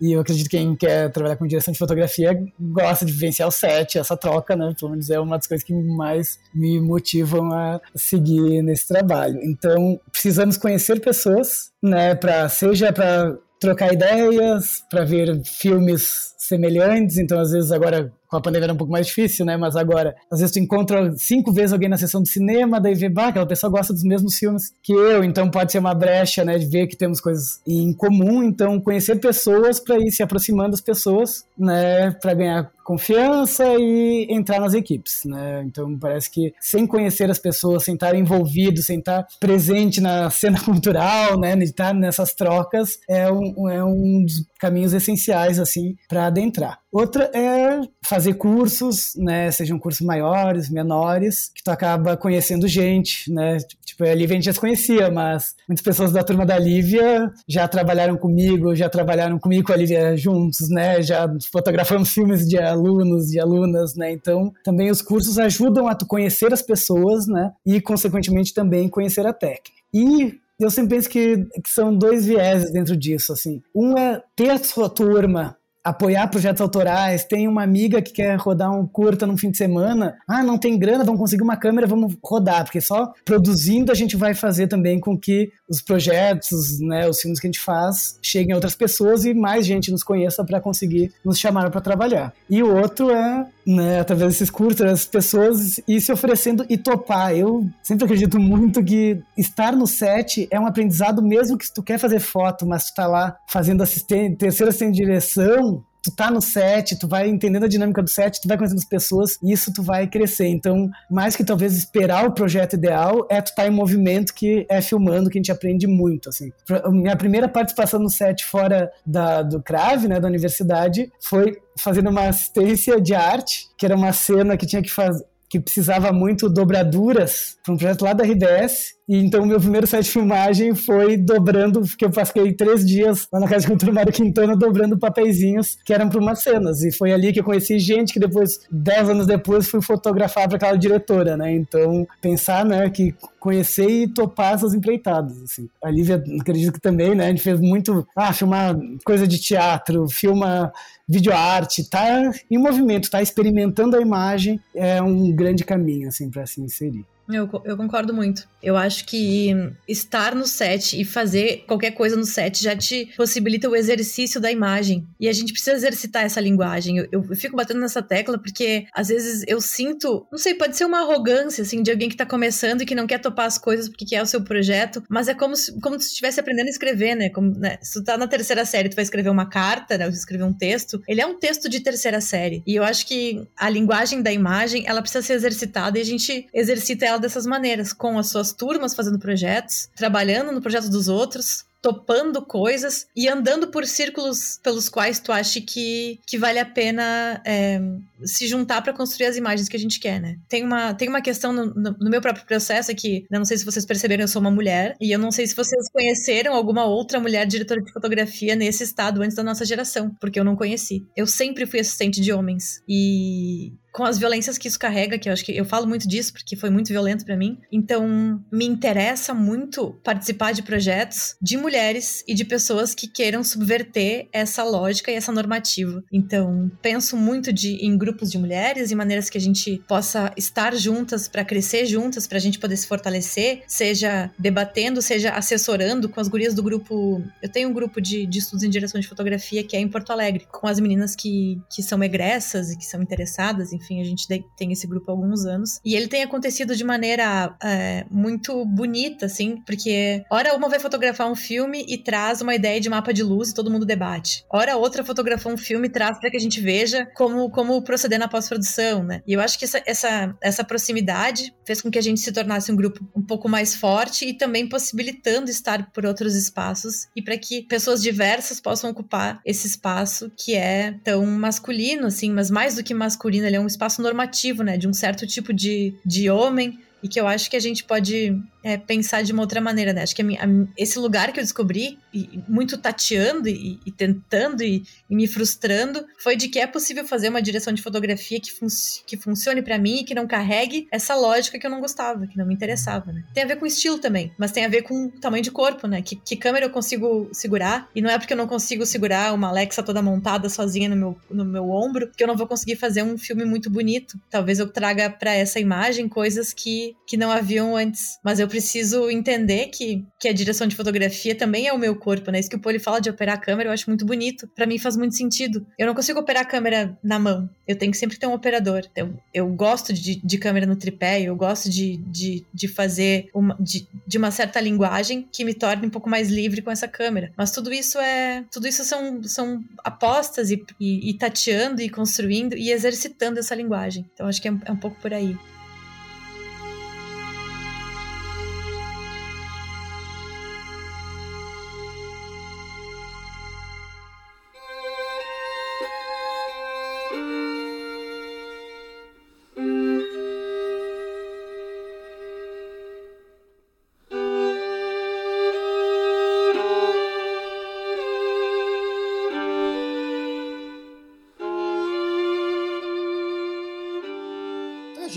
E eu acredito que quem quer trabalhar com direção de fotografia gosta de vivenciar o set, essa troca, né? Pelo menos é uma das coisas que mais me motivam a seguir nesse trabalho. Então, precisamos conhecer pessoas, né? Pra, seja para trocar ideias, para ver filmes semelhantes. Então, às vezes, agora com a pandemia era um pouco mais difícil, né? Mas agora, às vezes tu encontra cinco vezes alguém na sessão de cinema, daí vê, bah, aquela pessoa gosta dos mesmos filmes que eu, então pode ser uma brecha, né? De ver que temos coisas em comum, então conhecer pessoas para ir se aproximando das pessoas, né? Para ganhar confiança e entrar nas equipes, né? Então parece que sem conhecer as pessoas, sem estar envolvido, sem estar presente na cena cultural, né? De estar nessas trocas é um, é um dos caminhos essenciais assim para adentrar. Outra é fazer cursos, né? Sejam cursos maiores, menores, que tu acaba conhecendo gente, né? Tipo, a Lívia a gente já se conhecia, mas muitas pessoas da turma da Lívia já trabalharam comigo, já trabalharam comigo com a Lívia juntos, né? Já fotografamos filmes de alunos e alunas, né? Então, também os cursos ajudam a tu conhecer as pessoas, né? E, consequentemente, também conhecer a técnica. E eu sempre penso que, que, são dois vieses dentro disso, assim. Um é ter a sua turma apoiar projetos autorais, tem uma amiga que quer rodar um curta no fim de semana, ah, não tem grana, vamos conseguir uma câmera, vamos rodar, porque só produzindo a gente vai fazer também com que os projetos, né, os filmes que a gente faz cheguem a outras pessoas e mais gente nos conheça para conseguir nos chamar para trabalhar. E o outro é, né, através desses curtas, as pessoas ir se oferecendo e topar. Eu sempre acredito muito que estar no set é um aprendizado mesmo que se tu quer fazer foto, mas tu tá lá fazendo assistente, terceira de direção, tu tá no set, tu vai entendendo a dinâmica do set, tu vai conhecendo as pessoas e isso tu vai crescer. Então, mais que talvez esperar o projeto ideal, é tu tá em movimento que é filmando, que a gente aprende muito, assim. Minha primeira participação no set fora da, do CRAVE, né, da universidade, foi fazendo uma assistência de arte, que era uma cena que tinha que fazer que precisava muito dobraduras para um projeto lá da RBS e então meu primeiro set de filmagem foi dobrando, porque eu passei três dias lá na casa de cultura Mário Quintana dobrando papeizinhos que eram para umas cenas. E foi ali que eu conheci gente que depois, dez anos depois, fui fotografar para aquela diretora, né? Então, pensar, né, que conhecer e topar essas empreitadas, assim. A Lívia, acredito que também, né, a gente fez muito, ah, filmar coisa de teatro, filma videoarte, tá em movimento, tá experimentando a imagem, é um grande caminho, assim, para se inserir. Eu, eu concordo muito. Eu acho que estar no set e fazer qualquer coisa no set já te possibilita o exercício da imagem. E a gente precisa exercitar essa linguagem. Eu, eu, fico batendo nessa tecla porque às vezes eu sinto, não sei, pode ser uma arrogância, assim, de alguém que tá começando e que não quer topar as coisas porque quer o seu projeto, mas é como se, como se estivesse aprendendo a escrever, né? Como, né? Se tu tá na terceira série, tu vai escrever uma carta, né? Você escrever um texto, ele é um texto de terceira série. E eu acho que a linguagem da imagem, ela precisa ser exercitada e a gente exercita ela dessas maneiras, com as suas turmas fazendo projetos, trabalhando no projeto dos outros, topando coisas e andando por círculos pelos quais tu acha que, que vale a pena é, se juntar para construir as imagens que a gente quer, né? Tem uma, tem uma questão no, no, no meu próprio processo aqui, né? não sei se vocês perceberam, eu sou uma mulher, e eu não sei se vocês conheceram alguma outra mulher diretora de fotografia nesse estado antes da nossa geração, porque eu não conheci. Eu sempre fui assistente de homens. E com as violências que isso carrega, que eu acho que eu falo muito disso porque foi muito violento para mim. Então, me interessa muito participar de projetos de mulheres e de pessoas que queiram subverter essa lógica e essa normativa. Então, penso muito de em grupos de mulheres e maneiras que a gente possa estar juntas para crescer juntas, para a gente poder se fortalecer, seja debatendo, seja assessorando com as gurias do grupo. Eu tenho um grupo de, de estudos em direção de fotografia que é em Porto Alegre, com as meninas que, que são egressas e que são interessadas, enfim, a gente tem esse grupo há alguns anos. E ele tem acontecido de maneira é, muito bonita, assim, porque hora uma vai fotografar um filme e traz uma ideia de mapa de luz e todo mundo debate. Hora outra fotografou um filme e traz para que a gente veja como, como proceder na pós-produção, né? E eu acho que essa, essa, essa proximidade fez com que a gente se tornasse um grupo um pouco mais forte e também possibilitando estar por outros espaços e para que pessoas diversas possam ocupar esse espaço que é tão masculino, assim, mas mais do que masculino, ele é um espaço normativo, né? De um certo tipo de, de homem e que eu acho que a gente pode é, pensar de uma outra maneira, né? Acho que a a, esse lugar que eu descobri, e, muito tateando e, e tentando e, e, me frustrando, foi de que é possível fazer uma direção de fotografia que, fun que funcione para mim e que não carregue essa lógica que eu não gostava, que não me interessava, né? Tem a ver com estilo também, mas tem a ver com tamanho de corpo, né? Que, que câmera eu consigo segurar, e não é porque eu não consigo segurar uma Alexa toda montada sozinha no meu, no meu ombro que eu não vou conseguir fazer um filme muito bonito. Talvez eu traga para essa imagem coisas que, que não haviam antes, mas eu preciso entender que, que a direção de fotografia também é o meu corpo, né? Isso que o Poli fala de operar a câmera, eu acho muito bonito. Para mim faz muito sentido. Eu não consigo operar a câmera na mão. Eu tenho que sempre ter um operador. Eu, eu gosto de, de câmera no tripé, eu gosto de, de, de fazer uma, de, de uma certa linguagem que me torne um pouco mais livre com essa câmera. Mas tudo isso é. Tudo isso são, são apostas e, e, e tateando e construindo e exercitando essa linguagem. Então acho que é, é um pouco por aí.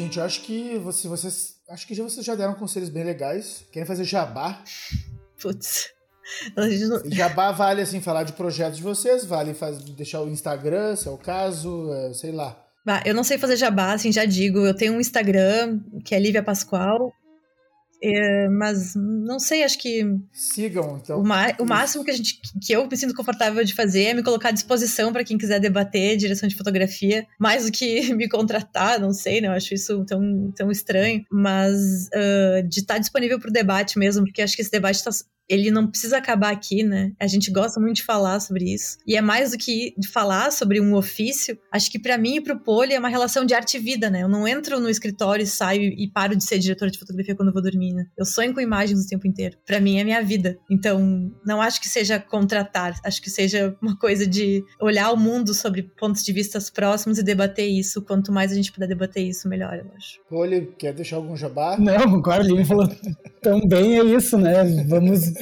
Gente, eu acho que você, vocês. Acho que já vocês já deram conselhos bem legais. Querem fazer jabá? Putz. Não... Jabá vale assim, falar de projetos de vocês, vale faz, deixar o Instagram, se é o caso, é, sei lá. Bah, eu não sei fazer jabá, assim, já digo. Eu tenho um Instagram, que é Lívia Pascoal. É, mas não sei, acho que. Sigam, então. O, o, máximo que, a gente, que eu me sinto confortável de fazer é me colocar à disposição para quem quiser debater direção de fotografia, mais do que me contratar, não sei, né? Eu acho isso tão, tão estranho. Mas uh, de estar disponível para o debate mesmo, porque acho que esse debate está ele não precisa acabar aqui, né? A gente gosta muito de falar sobre isso. E é mais do que de falar sobre um ofício. Acho que para mim e pro Poli é uma relação de arte e vida, né? Eu não entro no escritório, saio e paro de ser diretora de fotografia quando eu vou dormir, né? Eu sonho com imagens o tempo inteiro. Para mim é minha vida. Então, não acho que seja contratar, acho que seja uma coisa de olhar o mundo sobre pontos de vistas próximos e debater isso. Quanto mais a gente puder debater isso, melhor, eu acho. Poli, quer deixar algum jabá? Não, concordo. Ele falou também é isso, né? Vamos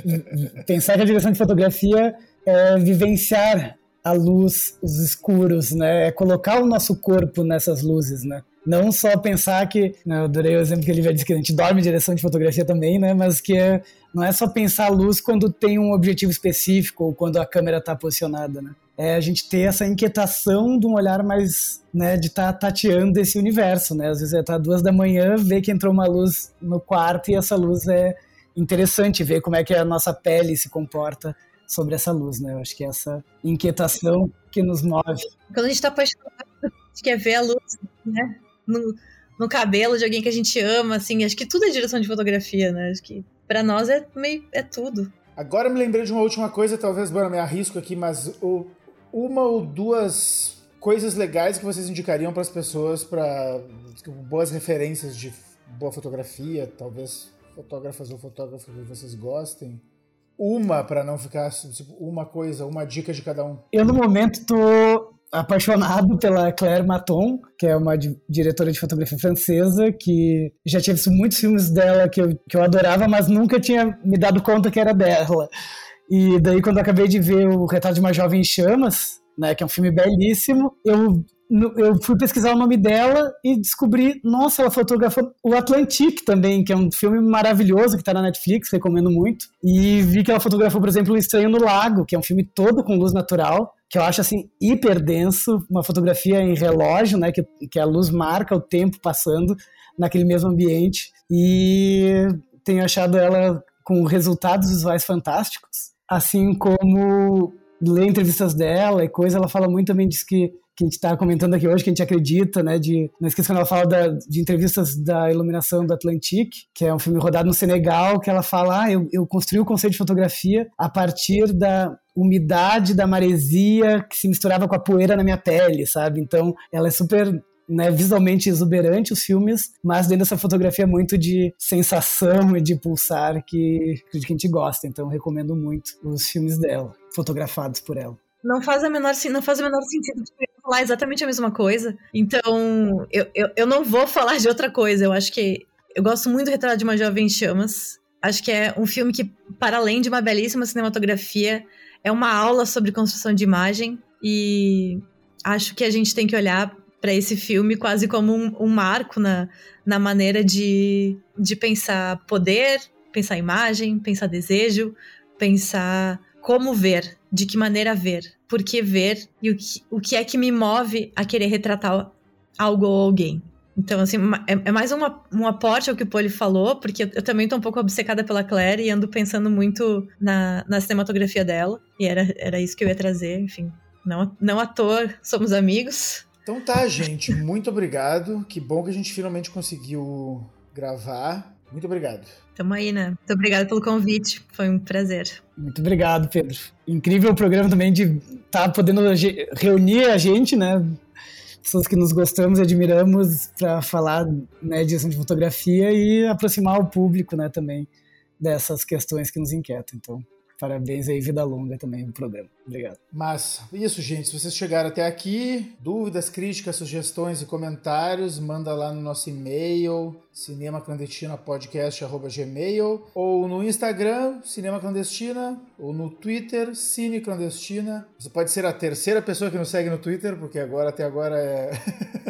pensar que a direção de fotografia é vivenciar a luz, os escuros, né? É colocar o nosso corpo nessas luzes, né? Não só pensar que, né, eu adorei o exemplo que ele já disse que a gente dorme em direção de fotografia também, né? Mas que é, não é só pensar a luz quando tem um objetivo específico ou quando a câmera está posicionada, né? É a gente ter essa inquietação de um olhar mais, né, de estar tá tateando esse universo, né? Às vezes é estar tá duas da manhã, ver que entrou uma luz no quarto e essa luz é interessante ver como é que a nossa pele se comporta sobre essa luz, né? Eu acho que é essa inquietação que nos move. Quando a gente está apaixonado, a gente quer ver a luz, né? No, no cabelo de alguém que a gente ama, assim, acho que tudo é direção de fotografia, né? Acho que para nós é meio é tudo. Agora eu me lembrei de uma última coisa, talvez, bueno, me arrisco aqui, mas o, uma ou duas coisas legais que vocês indicariam para as pessoas para boas referências de boa fotografia, talvez fotógrafas ou fotógrafos que vocês gostem? Uma para não ficar tipo, uma coisa, uma dica de cada um. Eu no momento tô apaixonado pela Claire Maton, que é uma diretora de fotografia francesa, que já tinha visto muitos filmes dela que eu, que eu adorava, mas nunca tinha me dado conta que era dela. E daí, quando eu acabei de ver o Retrato de uma Jovem em Chamas, né, que é um filme belíssimo, eu eu fui pesquisar o nome dela e descobri, nossa, ela fotografou o Atlantique também, que é um filme maravilhoso que está na Netflix, recomendo muito. E vi que ela fotografou, por exemplo, O Estranho no Lago, que é um filme todo com luz natural, que eu acho assim hiper denso, uma fotografia em relógio, né, que, que a luz marca o tempo passando naquele mesmo ambiente. E tenho achado ela com resultados visuais fantásticos, assim como ler entrevistas dela e coisa, ela fala muito também disso que que a gente está comentando aqui hoje, que a gente acredita, né? De, não esqueça quando ela fala da, de entrevistas da iluminação do Atlantique, que é um filme rodado no Senegal, que ela fala: ah, eu, eu construí o conceito de fotografia a partir da umidade da maresia que se misturava com a poeira na minha pele, sabe? Então, ela é super né, visualmente exuberante os filmes, mas dentro dessa fotografia é muito de sensação e de pulsar que, que a gente gosta. Então recomendo muito os filmes dela, fotografados por ela. Não faz, a menor, não faz o menor sentido falar exatamente a mesma coisa. Então, eu, eu, eu não vou falar de outra coisa. Eu acho que. Eu gosto muito do Retrato de uma Jovem em Chamas. Acho que é um filme que, para além de uma belíssima cinematografia, é uma aula sobre construção de imagem. E acho que a gente tem que olhar para esse filme quase como um, um, marco na, na maneira de, de pensar poder, pensar imagem, pensar desejo, pensar como ver, de que maneira ver, por que ver e o que, o que é que me move a querer retratar algo ou alguém. Então, assim, é, é mais uma, um aporte ao que o Poli falou, porque eu, também tô um pouco obcecada pela Claire e ando pensando muito na, na cinematografia dela. E era, era isso que eu ia trazer, enfim. Não, não à toa, somos amigos. Então tá, gente. Muito obrigado. Que bom que a gente finalmente conseguiu gravar. Muito obrigado. Tamo aí, né? Muito obrigada pelo convite. Foi um prazer. Muito obrigado, Pedro. Incrível o programa também de estar tá podendo reunir a gente, né? Pessoas que nos gostamos e admiramos para falar né, de de fotografia e aproximar o público, né, também dessas questões que nos inquietam. Então, Parabéns aí, vida longa também no programa. Obrigado. Mas, isso, gente. Se vocês chegaram até aqui, dúvidas, críticas, sugestões e comentários, manda lá no nosso e-mail, cinemaclandestinapodcast.gmail, ou no Instagram, Cinema Clandestina, ou no Twitter, Cine Clandestina. Você pode ser a terceira pessoa que nos segue no Twitter, porque agora, até agora, é...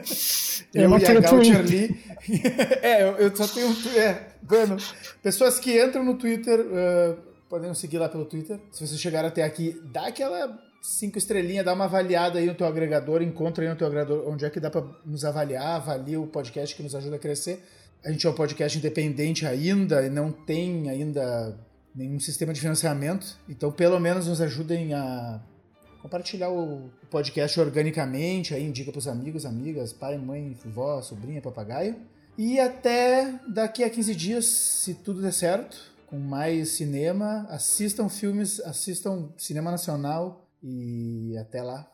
eu, eu e a Gaucher Lee. é, eu, eu, só tenho... É, bueno, pessoas que entram no Twitter... Uh, podem nos seguir lá pelo Twitter. Se vocês chegaram até aqui, dá aquela cinco estrelinhas, dá uma avaliada aí no teu agregador, encontra aí no teu agregador onde é que dá para nos avaliar, avalia o podcast que nos ajuda a crescer. A gente é um podcast independente ainda e não tem ainda nenhum sistema de financiamento, então pelo menos nos ajudem a compartilhar o podcast organicamente, aí indica para os amigos, amigas, pai, mãe, vovó, sobrinha, papagaio. E até daqui a 15 dias, se tudo der certo, com mais cinema. Assistam filmes, assistam cinema nacional e até lá.